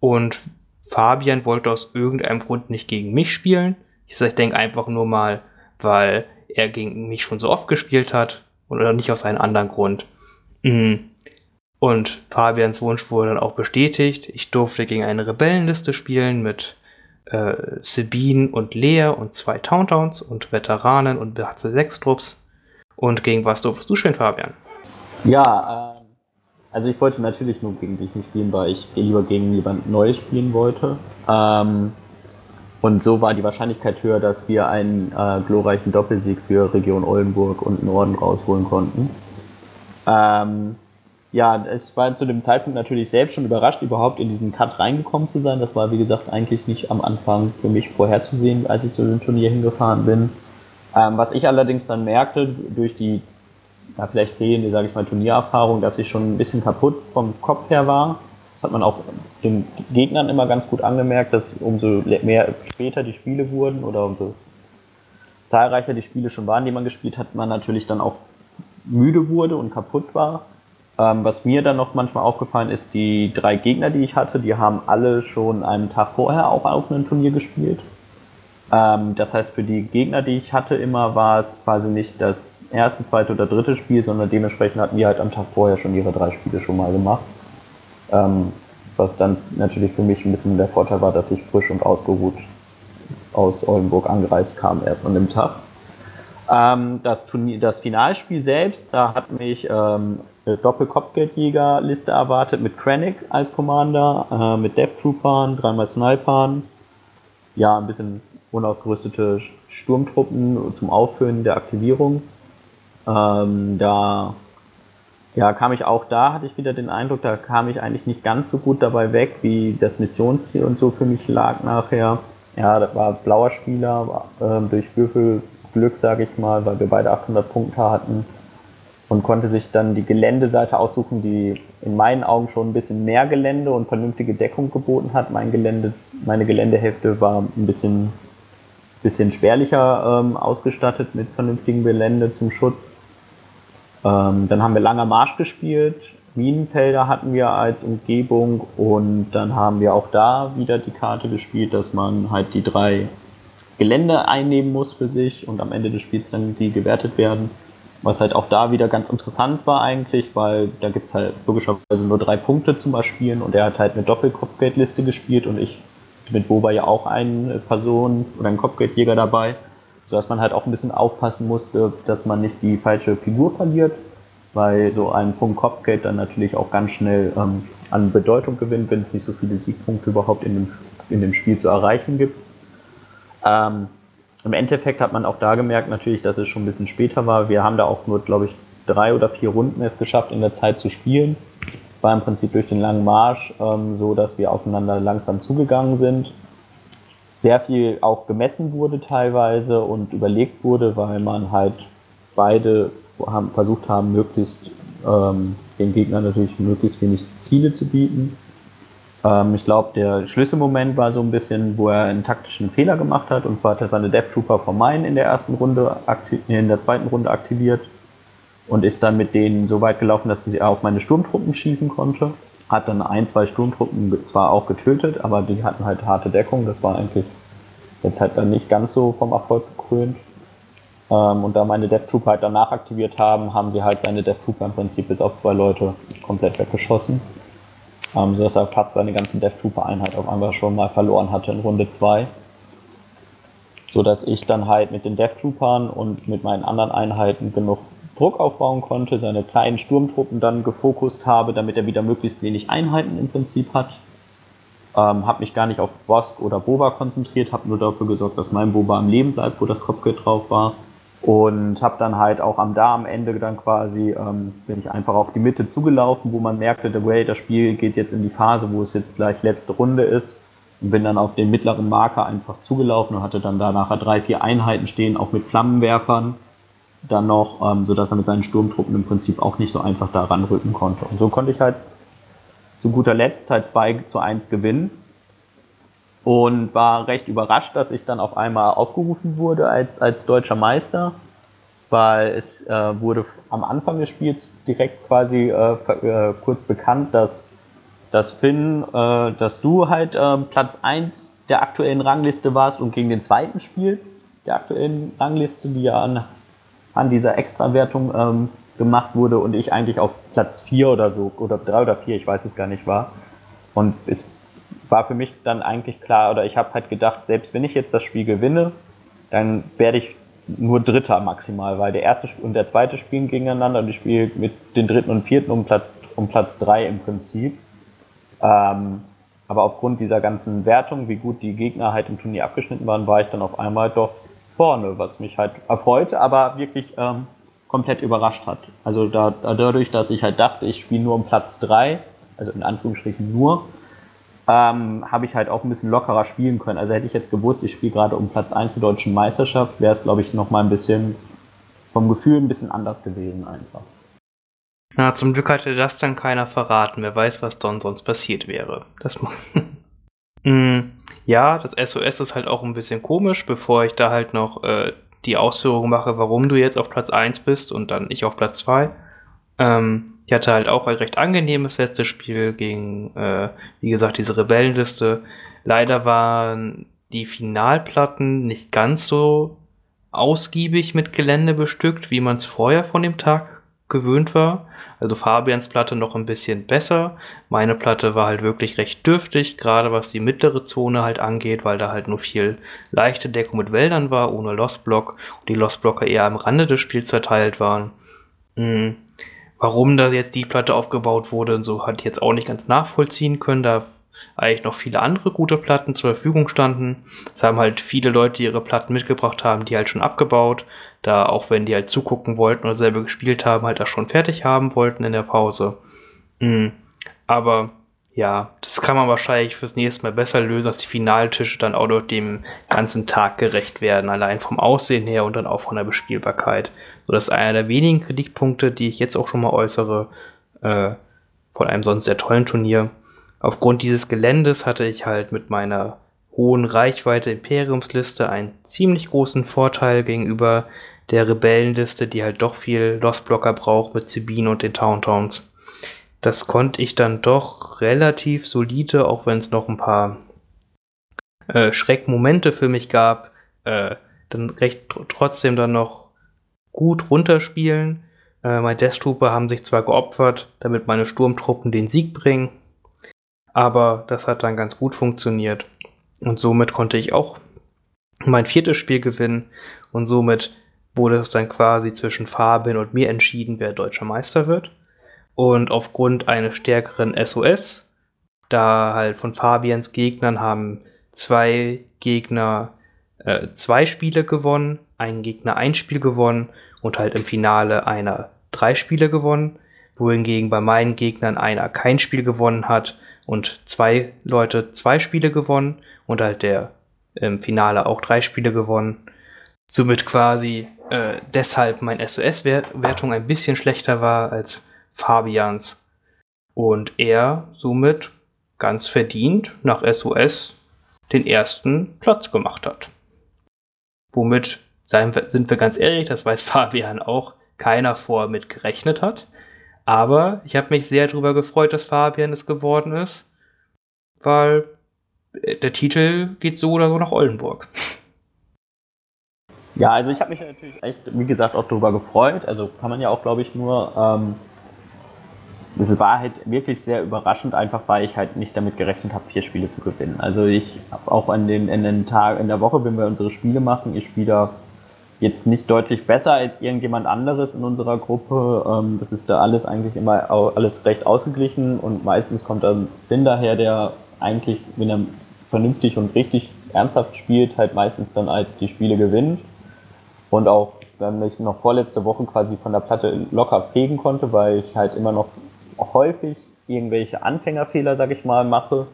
und Fabian wollte aus irgendeinem Grund nicht gegen mich spielen. Ich denke einfach nur mal, weil er gegen mich schon so oft gespielt hat oder nicht aus einem anderen Grund. Hm. Und Fabians Wunsch wurde dann auch bestätigt. Ich durfte gegen eine Rebellenliste spielen mit äh, Sabine und Lea und zwei Towntowns und Veteranen und BHC-6-Trupps. Und gegen was durftest du spielen, Fabian? Ja, ähm, also ich wollte natürlich nur gegen dich nicht spielen, weil ich lieber gegen jemand Neues spielen wollte. Ähm, und so war die Wahrscheinlichkeit höher, dass wir einen äh, glorreichen Doppelsieg für Region Oldenburg und Norden rausholen konnten. Ähm, ja, es war zu dem Zeitpunkt natürlich selbst schon überrascht, überhaupt in diesen Cut reingekommen zu sein. Das war, wie gesagt, eigentlich nicht am Anfang für mich vorherzusehen, als ich zu dem Turnier hingefahren bin. Ähm, was ich allerdings dann merkte, durch die ja, vielleicht fehlende, sage ich mal, Turniererfahrung, dass ich schon ein bisschen kaputt vom Kopf her war. Das hat man auch den Gegnern immer ganz gut angemerkt, dass umso mehr später die Spiele wurden oder umso zahlreicher die Spiele schon waren, die man gespielt hat, man natürlich dann auch müde wurde und kaputt war. Ähm, was mir dann noch manchmal aufgefallen ist, die drei Gegner, die ich hatte, die haben alle schon einen Tag vorher auch auf einem Turnier gespielt. Ähm, das heißt, für die Gegner, die ich hatte, immer war es quasi nicht das erste, zweite oder dritte Spiel, sondern dementsprechend hatten die halt am Tag vorher schon ihre drei Spiele schon mal gemacht. Ähm, was dann natürlich für mich ein bisschen der Vorteil war, dass ich frisch und ausgeruht aus Oldenburg angereist kam, erst an dem Tag. Ähm, das, Turnier, das Finalspiel selbst, da hat mich ähm, Doppel-Kopfgeldjäger-Liste erwartet mit Krennic als Commander, äh, mit Death Troopern, dreimal Snipern, ja, ein bisschen unausgerüstete Sturmtruppen zum Auffüllen der Aktivierung. Ähm, da ja, kam ich auch da, hatte ich wieder den Eindruck, da kam ich eigentlich nicht ganz so gut dabei weg, wie das Missionsziel und so für mich lag nachher. Ja, das war blauer Spieler, war, äh, durch Würfelglück, sage ich mal, weil wir beide 800 Punkte hatten und konnte sich dann die Geländeseite aussuchen, die in meinen Augen schon ein bisschen mehr Gelände und vernünftige Deckung geboten hat. Mein Gelände, meine Geländehälfte war ein bisschen bisschen spärlicher ähm, ausgestattet mit vernünftigem Gelände zum Schutz. Ähm, dann haben wir Langer Marsch gespielt, Minenfelder hatten wir als Umgebung und dann haben wir auch da wieder die Karte gespielt, dass man halt die drei Gelände einnehmen muss für sich und am Ende des Spiels dann die gewertet werden. Was halt auch da wieder ganz interessant war eigentlich, weil da gibt es halt logischerweise nur drei Punkte zum Beispiel und er hat halt eine Doppelkopfgeldliste gespielt und ich mit Boba ja auch eine Person oder ein Kopfgeldjäger dabei, sodass man halt auch ein bisschen aufpassen musste, dass man nicht die falsche Figur verliert, weil so ein Punkt Kopfgeld dann natürlich auch ganz schnell ähm, an Bedeutung gewinnt, wenn es nicht so viele Siegpunkte überhaupt in dem, in dem Spiel zu erreichen gibt. Ähm, Im Endeffekt hat man auch da gemerkt natürlich, dass es schon ein bisschen später war. Wir haben da auch nur, glaube ich, drei oder vier Runden es geschafft, in der Zeit zu spielen war im Prinzip durch den langen Marsch ähm, so, dass wir aufeinander langsam zugegangen sind. Sehr viel auch gemessen wurde teilweise und überlegt wurde, weil man halt beide haben, versucht haben, möglichst ähm, den Gegnern natürlich möglichst wenig Ziele zu bieten. Ähm, ich glaube, der Schlüsselmoment war so ein bisschen, wo er einen taktischen Fehler gemacht hat, und zwar hat er seine Death Trooper von Main in der ersten Runde, in der zweiten Runde aktiviert und ist dann mit denen so weit gelaufen, dass sie auf meine Sturmtruppen schießen konnte. Hat dann ein, zwei Sturmtruppen zwar auch getötet, aber die hatten halt harte Deckung. Das war eigentlich jetzt halt dann nicht ganz so vom Erfolg gekrönt. Ähm, und da meine Death Trooper halt danach aktiviert haben, haben sie halt seine Death Trooper im Prinzip bis auf zwei Leute komplett weggeschossen. Ähm, sodass er fast seine ganze Death Trooper Einheit auf einmal schon mal verloren hatte in Runde 2 so dass ich dann halt mit den Death Troopern und mit meinen anderen Einheiten genug Druck aufbauen konnte, seine kleinen Sturmtruppen dann gefokust habe, damit er wieder möglichst wenig Einheiten im Prinzip hat. Ähm, habe mich gar nicht auf Bosk oder Boba konzentriert, habe nur dafür gesorgt, dass mein Boba am Leben bleibt, wo das Kopfgeld drauf war. Und habe dann halt auch am da am Ende dann quasi, ähm, bin ich einfach auf die Mitte zugelaufen, wo man merkte, way, das Spiel geht jetzt in die Phase, wo es jetzt gleich letzte Runde ist. Und bin dann auf den mittleren Marker einfach zugelaufen und hatte dann da nachher drei, vier Einheiten stehen, auch mit Flammenwerfern dann noch, ähm, sodass er mit seinen Sturmtruppen im Prinzip auch nicht so einfach da ranrücken konnte. Und so konnte ich halt zu guter Letzt halt 2 zu 1 gewinnen und war recht überrascht, dass ich dann auf einmal aufgerufen wurde als, als deutscher Meister, weil es äh, wurde am Anfang des Spiels direkt quasi äh, äh, kurz bekannt, dass, dass Finn, äh, dass du halt äh, Platz 1 der aktuellen Rangliste warst und gegen den zweiten spielst der aktuellen Rangliste, die ja an an dieser Extrawertung ähm, gemacht wurde und ich eigentlich auf Platz 4 oder so, oder 3 oder 4, ich weiß es gar nicht war. Und es war für mich dann eigentlich klar, oder ich habe halt gedacht, selbst wenn ich jetzt das Spiel gewinne, dann werde ich nur Dritter maximal, weil der erste und der zweite spielen gegeneinander und ich spiele mit den dritten und vierten um Platz, um Platz 3 im Prinzip. Ähm, aber aufgrund dieser ganzen Wertung, wie gut die Gegner halt im Turnier abgeschnitten waren, war ich dann auf einmal doch vorne, was mich halt erfreute, aber wirklich ähm, komplett überrascht hat. Also da, dadurch, dass ich halt dachte, ich spiele nur um Platz 3, also in Anführungsstrichen nur, ähm, habe ich halt auch ein bisschen lockerer spielen können. Also hätte ich jetzt gewusst, ich spiele gerade um Platz 1 der deutschen Meisterschaft, wäre es, glaube ich, nochmal ein bisschen vom Gefühl ein bisschen anders gewesen einfach. Na, zum Glück hatte das dann keiner verraten. Wer weiß, was dann sonst passiert wäre. Das (laughs) ja, das SOS ist halt auch ein bisschen komisch, bevor ich da halt noch äh, die Ausführung mache, warum du jetzt auf Platz 1 bist und dann ich auf Platz 2. Ähm, ich hatte halt auch ein recht angenehmes letztes Spiel gegen, äh, wie gesagt, diese Rebellenliste. Leider waren die Finalplatten nicht ganz so ausgiebig mit Gelände bestückt, wie man es vorher von dem Tag gewöhnt war. Also Fabians Platte noch ein bisschen besser. Meine Platte war halt wirklich recht dürftig, gerade was die mittlere Zone halt angeht, weil da halt nur viel leichte Deckung mit Wäldern war, ohne Lostblock und die Lostblocker eher am Rande des Spiels verteilt waren. Mhm. Warum da jetzt die Platte aufgebaut wurde und so, hat jetzt auch nicht ganz nachvollziehen können. Da eigentlich noch viele andere gute Platten zur Verfügung standen. Es haben halt viele Leute ihre Platten mitgebracht haben, die halt schon abgebaut, da auch wenn die halt zugucken wollten oder selber gespielt haben, halt das schon fertig haben wollten in der Pause. Mhm. Aber ja, das kann man wahrscheinlich fürs nächste Mal besser lösen, dass die Finaltische dann auch noch dem ganzen Tag gerecht werden, allein vom Aussehen her und dann auch von der Bespielbarkeit. So, das ist einer der wenigen Kritikpunkte, die ich jetzt auch schon mal äußere, äh, von einem sonst sehr tollen Turnier. Aufgrund dieses Geländes hatte ich halt mit meiner hohen Reichweite Imperiumsliste einen ziemlich großen Vorteil gegenüber der Rebellenliste, die halt doch viel Lostblocker braucht mit Sabine und den Towntowns das konnte ich dann doch relativ solide, auch wenn es noch ein paar äh, Schreckmomente für mich gab, äh, dann recht trotzdem dann noch gut runterspielen. Äh, meine Death Trooper haben sich zwar geopfert, damit meine Sturmtruppen den Sieg bringen, aber das hat dann ganz gut funktioniert. Und somit konnte ich auch mein viertes Spiel gewinnen und somit wurde es dann quasi zwischen Fabian und mir entschieden, wer deutscher Meister wird. Und aufgrund eines stärkeren SOS, da halt von Fabians Gegnern haben zwei Gegner äh, zwei Spiele gewonnen, ein Gegner ein Spiel gewonnen und halt im Finale einer drei Spiele gewonnen, wohingegen bei meinen Gegnern einer kein Spiel gewonnen hat und zwei Leute zwei Spiele gewonnen und halt der im Finale auch drei Spiele gewonnen. Somit quasi äh, deshalb mein SOS-Wertung ein bisschen schlechter war als Fabians. Und er somit ganz verdient nach SOS den ersten Platz gemacht hat. Womit, sind wir ganz ehrlich, das weiß (laughs) Fabian auch, keiner vor mit gerechnet hat. Aber ich habe mich sehr darüber gefreut, dass Fabian es geworden ist, weil der Titel geht so oder so nach Oldenburg. Ja, also ich habe mich natürlich echt, wie gesagt, auch darüber gefreut. Also kann man ja auch, glaube ich, nur ähm, es war halt wirklich sehr überraschend, einfach weil ich halt nicht damit gerechnet habe, vier Spiele zu gewinnen. Also ich habe auch an den, in den Tag, in der Woche, wenn wir unsere Spiele machen, ich spiele jetzt nicht deutlich besser als irgendjemand anderes in unserer Gruppe. Ähm, das ist da alles eigentlich immer alles recht ausgeglichen und meistens kommt dann Finn daher, der eigentlich, wenn er vernünftig und richtig ernsthaft spielt, halt meistens dann halt die Spiele gewinnt. Und auch wenn ich noch vorletzte Woche quasi von der Platte locker fegen konnte, weil ich halt immer noch häufig irgendwelche Anfängerfehler, sag ich mal, mache,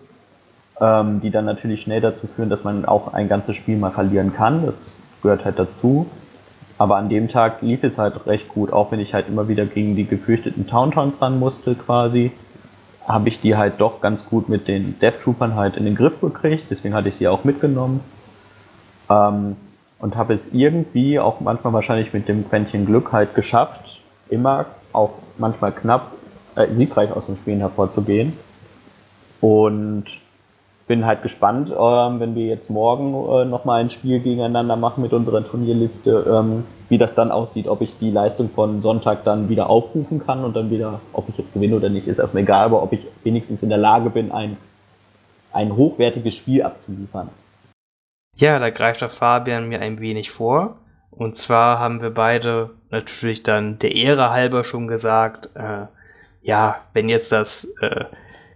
ähm, die dann natürlich schnell dazu führen, dass man auch ein ganzes Spiel mal verlieren kann. Das gehört halt dazu. Aber an dem Tag lief es halt recht gut, auch wenn ich halt immer wieder gegen die gefürchteten Towntowns ran musste quasi, habe ich die halt doch ganz gut mit den Death Troopern halt in den Griff gekriegt, deswegen hatte ich sie auch mitgenommen. Ähm, und habe es irgendwie, auch manchmal wahrscheinlich mit dem Quäntchen Glück halt geschafft, immer, auch manchmal knapp, äh, siegreich aus dem Spielen hervorzugehen. Und bin halt gespannt, äh, wenn wir jetzt morgen äh, nochmal ein Spiel gegeneinander machen mit unserer Turnierliste, ähm, wie das dann aussieht, ob ich die Leistung von Sonntag dann wieder aufrufen kann und dann wieder, ob ich jetzt gewinne oder nicht, ist erstmal egal, aber ob ich wenigstens in der Lage bin, ein, ein hochwertiges Spiel abzuliefern. Ja, da greift der Fabian mir ein wenig vor. Und zwar haben wir beide natürlich dann der Ehre halber schon gesagt, äh, ja, wenn jetzt das äh,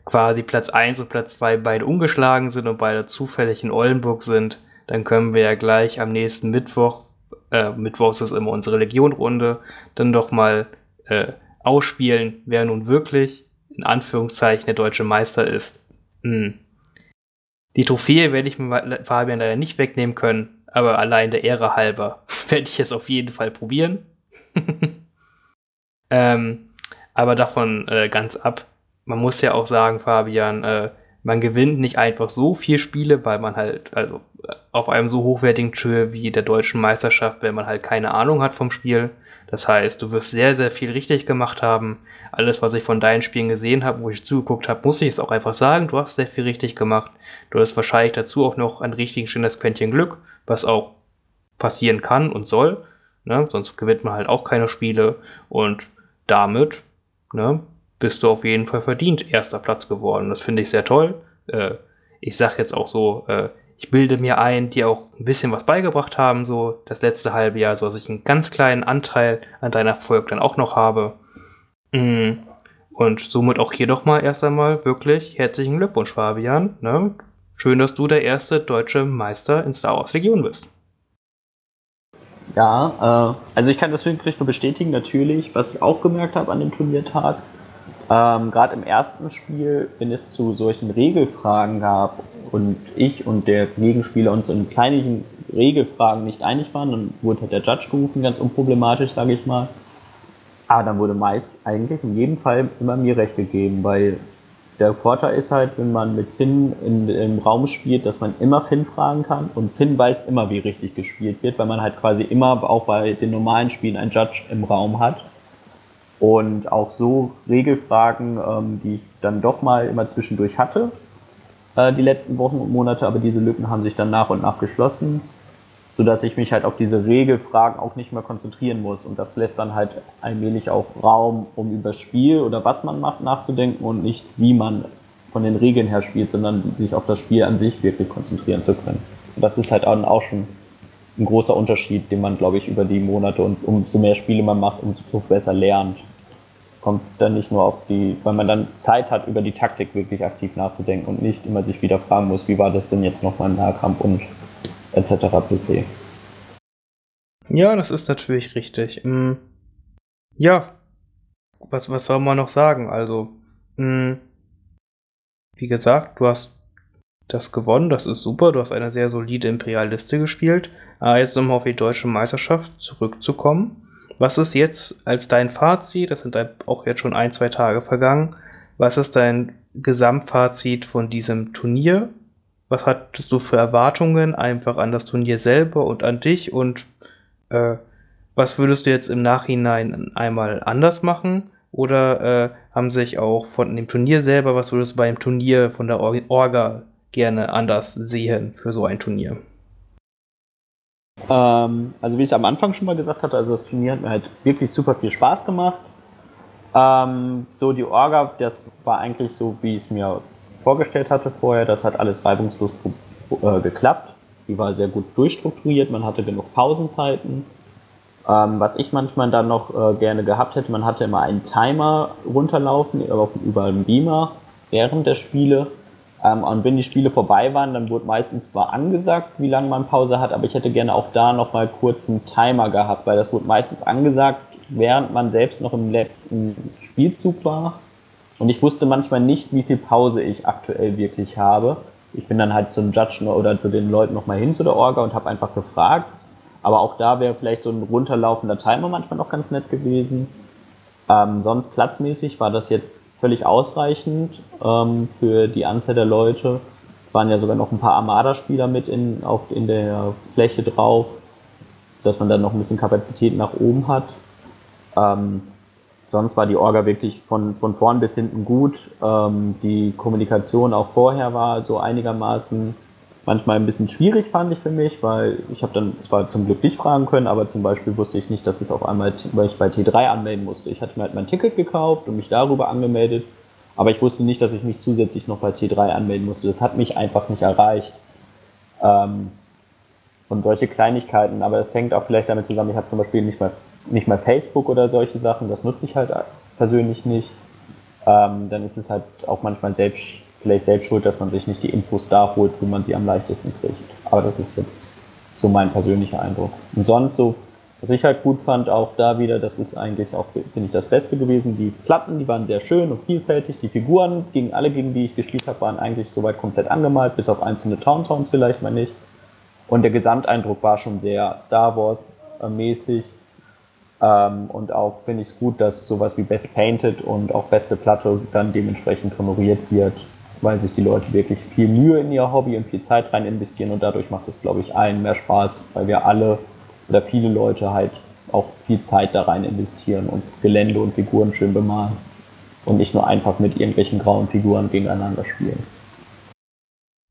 quasi Platz 1 und Platz 2 beide ungeschlagen sind und beide zufällig in Oldenburg sind, dann können wir ja gleich am nächsten Mittwoch, äh, Mittwochs ist immer unsere Legionrunde, dann doch mal äh, ausspielen, wer nun wirklich in Anführungszeichen der deutsche Meister ist. Hm. Die Trophäe werde ich mir Fabian leider nicht wegnehmen können, aber allein der Ehre halber (laughs) werde ich es auf jeden Fall probieren. (laughs) ähm, aber davon äh, ganz ab. Man muss ja auch sagen, Fabian, äh, man gewinnt nicht einfach so viel Spiele, weil man halt, also auf einem so hochwertigen Tour wie der deutschen Meisterschaft, wenn man halt keine Ahnung hat vom Spiel. Das heißt, du wirst sehr, sehr viel richtig gemacht haben. Alles, was ich von deinen Spielen gesehen habe, wo ich zugeguckt habe, muss ich es auch einfach sagen, du hast sehr viel richtig gemacht. Du hast wahrscheinlich dazu auch noch ein richtig schönes Quäntchen Glück, was auch passieren kann und soll. Ne? Sonst gewinnt man halt auch keine Spiele. Und damit ne, bist du auf jeden Fall verdient erster Platz geworden. Das finde ich sehr toll. Äh, ich sage jetzt auch so, äh, ich bilde mir ein, die auch ein bisschen was beigebracht haben, so das letzte halbe Jahr, so dass ich einen ganz kleinen Anteil an deinem Erfolg dann auch noch habe. Mm. Und somit auch hier doch mal erst einmal wirklich herzlichen Glückwunsch, Fabian. Ne? Schön, dass du der erste deutsche Meister in Star Wars Legion bist. Ja, äh, also ich kann das wirklich nur bestätigen, natürlich, was ich auch gemerkt habe an dem Turniertag. Ähm, Gerade im ersten Spiel, wenn es zu solchen Regelfragen gab und ich und der Gegenspieler uns in kleinen Regelfragen nicht einig waren, dann wurde halt der Judge gerufen, ganz unproblematisch, sage ich mal. Aber dann wurde meist eigentlich in jedem Fall immer mir recht gegeben, weil der Vorteil ist halt, wenn man mit Finn in, im Raum spielt, dass man immer Finn fragen kann und Finn weiß immer, wie richtig gespielt wird, weil man halt quasi immer auch bei den normalen Spielen einen Judge im Raum hat. Und auch so Regelfragen, ähm, die ich dann doch mal immer zwischendurch hatte, äh, die letzten Wochen und Monate, aber diese Lücken haben sich dann nach und nach geschlossen sodass ich mich halt auf diese Regelfragen auch nicht mehr konzentrieren muss. Und das lässt dann halt allmählich auch Raum, um über das Spiel oder was man macht nachzudenken und nicht wie man von den Regeln her spielt, sondern sich auf das Spiel an sich wirklich konzentrieren zu können. Und das ist halt auch schon ein großer Unterschied, den man, glaube ich, über die Monate und umso mehr Spiele man macht, umso besser lernt. Kommt dann nicht nur auf die, weil man dann Zeit hat, über die Taktik wirklich aktiv nachzudenken und nicht immer sich wieder fragen muss, wie war das denn jetzt nochmal im Nahkampf und etc. pp. Ja, das ist natürlich richtig. Mm. Ja, was, was soll man noch sagen? Also, mm. wie gesagt, du hast das gewonnen, das ist super, du hast eine sehr solide Imperialiste gespielt. Aber jetzt nochmal auf die deutsche Meisterschaft zurückzukommen. Was ist jetzt als dein Fazit, das sind auch jetzt schon ein, zwei Tage vergangen, was ist dein Gesamtfazit von diesem Turnier was hattest du für Erwartungen einfach an das Turnier selber und an dich und äh, was würdest du jetzt im Nachhinein einmal anders machen? Oder äh, haben sich auch von dem Turnier selber, was würdest du beim Turnier von der Orga gerne anders sehen für so ein Turnier? Ähm, also wie ich es am Anfang schon mal gesagt hatte, also das Turnier hat mir halt wirklich super viel Spaß gemacht. Ähm, so die Orga, das war eigentlich so, wie ich es mir vorgestellt hatte vorher. Das hat alles reibungslos äh, geklappt. Die war sehr gut durchstrukturiert, man hatte genug Pausenzeiten. Ähm, was ich manchmal dann noch äh, gerne gehabt hätte, man hatte immer einen Timer runterlaufen über einen Beamer während der Spiele. Ähm, und wenn die Spiele vorbei waren, dann wurde meistens zwar angesagt, wie lange man Pause hat, aber ich hätte gerne auch da nochmal kurz einen Timer gehabt, weil das wurde meistens angesagt, während man selbst noch im letzten Spielzug war. Und ich wusste manchmal nicht, wie viel Pause ich aktuell wirklich habe. Ich bin dann halt zum Judge oder zu den Leuten nochmal hin zu der Orga und habe einfach gefragt. Aber auch da wäre vielleicht so ein runterlaufender Timer manchmal noch ganz nett gewesen. Ähm, sonst platzmäßig war das jetzt völlig ausreichend ähm, für die Anzahl der Leute. Es waren ja sogar noch ein paar Armada-Spieler mit in, auf, in der Fläche drauf, sodass man dann noch ein bisschen Kapazität nach oben hat. Ähm, sonst war die Orga wirklich von, von vorn bis hinten gut. Ähm, die Kommunikation auch vorher war so einigermaßen manchmal ein bisschen schwierig, fand ich für mich, weil ich habe dann zwar zum Glück nicht fragen können, aber zum Beispiel wusste ich nicht, dass es auf einmal, weil ich bei T3 anmelden musste. Ich hatte mir halt mein Ticket gekauft und mich darüber angemeldet, aber ich wusste nicht, dass ich mich zusätzlich noch bei T3 anmelden musste. Das hat mich einfach nicht erreicht. Ähm, und solche Kleinigkeiten, aber es hängt auch vielleicht damit zusammen, ich habe zum Beispiel nicht mal nicht mal Facebook oder solche Sachen, das nutze ich halt persönlich nicht. Ähm, dann ist es halt auch manchmal selbst, vielleicht selbst schuld, dass man sich nicht die Infos da holt, wo man sie am leichtesten kriegt. Aber das ist jetzt so mein persönlicher Eindruck. Und sonst so, was ich halt gut fand, auch da wieder, das ist eigentlich auch, finde ich, das Beste gewesen. Die Platten, die waren sehr schön und vielfältig. Die Figuren, gegen alle, gegen die ich gespielt habe, waren eigentlich soweit komplett angemalt, bis auf einzelne Towntowns vielleicht mal nicht. Und der Gesamteindruck war schon sehr Star Wars mäßig. Ähm, und auch finde ich es gut, dass sowas wie Best Painted und auch beste Platte dann dementsprechend honoriert wird. Weil sich die Leute wirklich viel Mühe in ihr Hobby und viel Zeit rein investieren und dadurch macht es, glaube ich, allen mehr Spaß, weil wir alle oder viele Leute halt auch viel Zeit da rein investieren und Gelände und Figuren schön bemalen und nicht nur einfach mit irgendwelchen grauen Figuren gegeneinander spielen.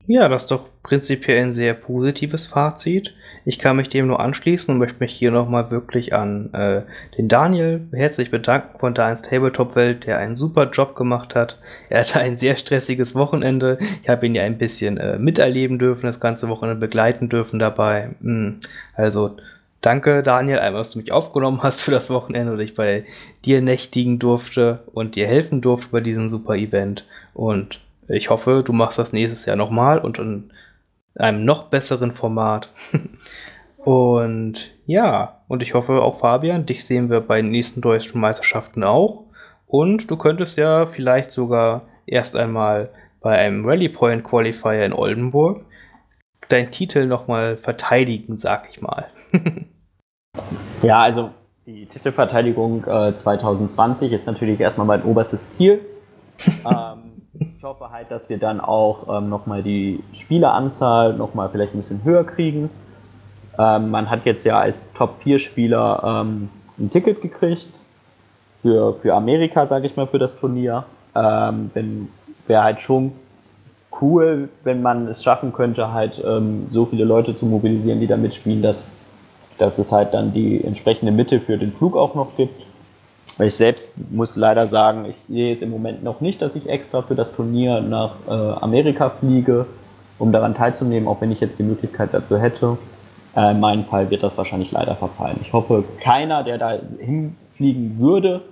Ja, das ist doch prinzipiell ein sehr positives Fazit. Ich kann mich dem nur anschließen und möchte mich hier nochmal wirklich an äh, den Daniel herzlich bedanken von da ins Tabletop-Welt, der einen super Job gemacht hat. Er hatte ein sehr stressiges Wochenende. Ich habe ihn ja ein bisschen äh, miterleben dürfen, das ganze Wochenende begleiten dürfen dabei. Hm. Also danke Daniel, einmal, dass du mich aufgenommen hast für das Wochenende und ich bei dir nächtigen durfte und dir helfen durfte bei diesem super Event. Und ich hoffe, du machst das nächstes Jahr nochmal und in einem noch besseren Format. (laughs) und ja, und ich hoffe auch Fabian, dich sehen wir bei den nächsten deutschen Meisterschaften auch. Und du könntest ja vielleicht sogar erst einmal bei einem Rally Point Qualifier in Oldenburg deinen Titel nochmal verteidigen, sag ich mal. (laughs) ja, also die Titelverteidigung äh, 2020 ist natürlich erstmal mein oberstes Ziel. (laughs) ähm, ich hoffe halt, dass wir dann auch ähm, nochmal die Spieleranzahl nochmal vielleicht ein bisschen höher kriegen. Ähm, man hat jetzt ja als Top-4-Spieler ähm, ein Ticket gekriegt für, für Amerika, sage ich mal, für das Turnier. Ähm, Wäre halt schon cool, wenn man es schaffen könnte, halt ähm, so viele Leute zu mobilisieren, die da mitspielen, dass, dass es halt dann die entsprechende Mitte für den Flug auch noch gibt. Ich selbst muss leider sagen, ich sehe es im Moment noch nicht, dass ich extra für das Turnier nach äh, Amerika fliege, um daran teilzunehmen, auch wenn ich jetzt die Möglichkeit dazu hätte. Äh, in meinem Fall wird das wahrscheinlich leider verfallen. Ich hoffe, keiner, der da hinfliegen würde,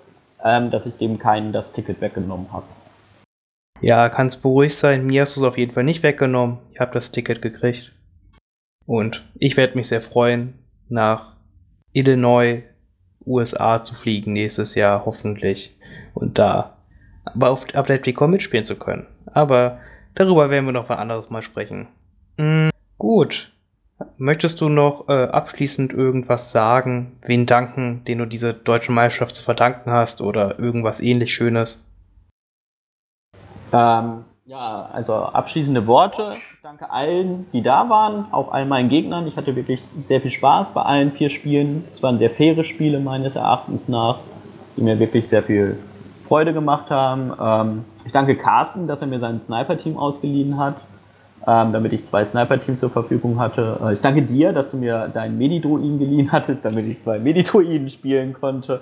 ähm, dass ich dem keinen das Ticket weggenommen habe. Ja, kannst beruhigt sein. Mir hast du es auf jeden Fall nicht weggenommen. Ich habe das Ticket gekriegt. Und ich werde mich sehr freuen, nach Illinois USA zu fliegen nächstes Jahr hoffentlich und da aber auf Adepticon mitspielen zu können. Aber darüber werden wir noch ein anderes Mal sprechen. Mhm, gut. Möchtest du noch äh, abschließend irgendwas sagen, wen danken, den du diese deutsche Meisterschaft zu verdanken hast oder irgendwas ähnlich Schönes? Ähm, ja, also abschließende Worte. Ich danke allen, die da waren, auch all meinen Gegnern. Ich hatte wirklich sehr viel Spaß bei allen vier Spielen. Es waren sehr faire Spiele meines Erachtens nach, die mir wirklich sehr viel Freude gemacht haben. Ähm, ich danke Carsten, dass er mir sein Sniper-Team ausgeliehen hat, ähm, damit ich zwei Sniper-Teams zur Verfügung hatte. Äh, ich danke dir, dass du mir deinen Medidruiden geliehen hattest, damit ich zwei Medidruiden spielen konnte.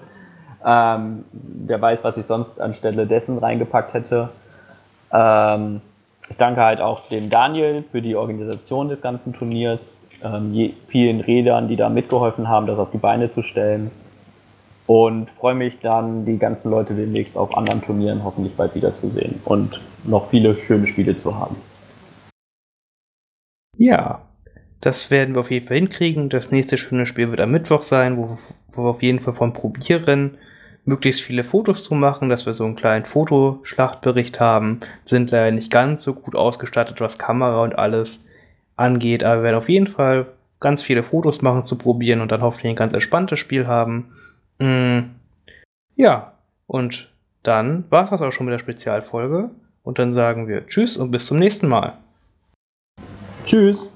Ähm, wer weiß, was ich sonst anstelle dessen reingepackt hätte. Ähm, ich danke halt auch dem Daniel für die Organisation des ganzen Turniers, ähm, vielen Rädern, die da mitgeholfen haben, das auf die Beine zu stellen. Und freue mich dann, die ganzen Leute demnächst auf anderen Turnieren hoffentlich bald wiederzusehen und noch viele schöne Spiele zu haben. Ja, das werden wir auf jeden Fall hinkriegen. Das nächste schöne Spiel wird am Mittwoch sein, wo, wo wir auf jeden Fall von probieren möglichst viele Fotos zu machen, dass wir so einen kleinen Fotoschlachtbericht haben. Sind leider nicht ganz so gut ausgestattet, was Kamera und alles angeht, aber wir werden auf jeden Fall ganz viele Fotos machen zu probieren und dann hoffentlich ein ganz entspanntes Spiel haben. Mm, ja, und dann war es das auch schon mit der Spezialfolge. Und dann sagen wir Tschüss und bis zum nächsten Mal. Tschüss.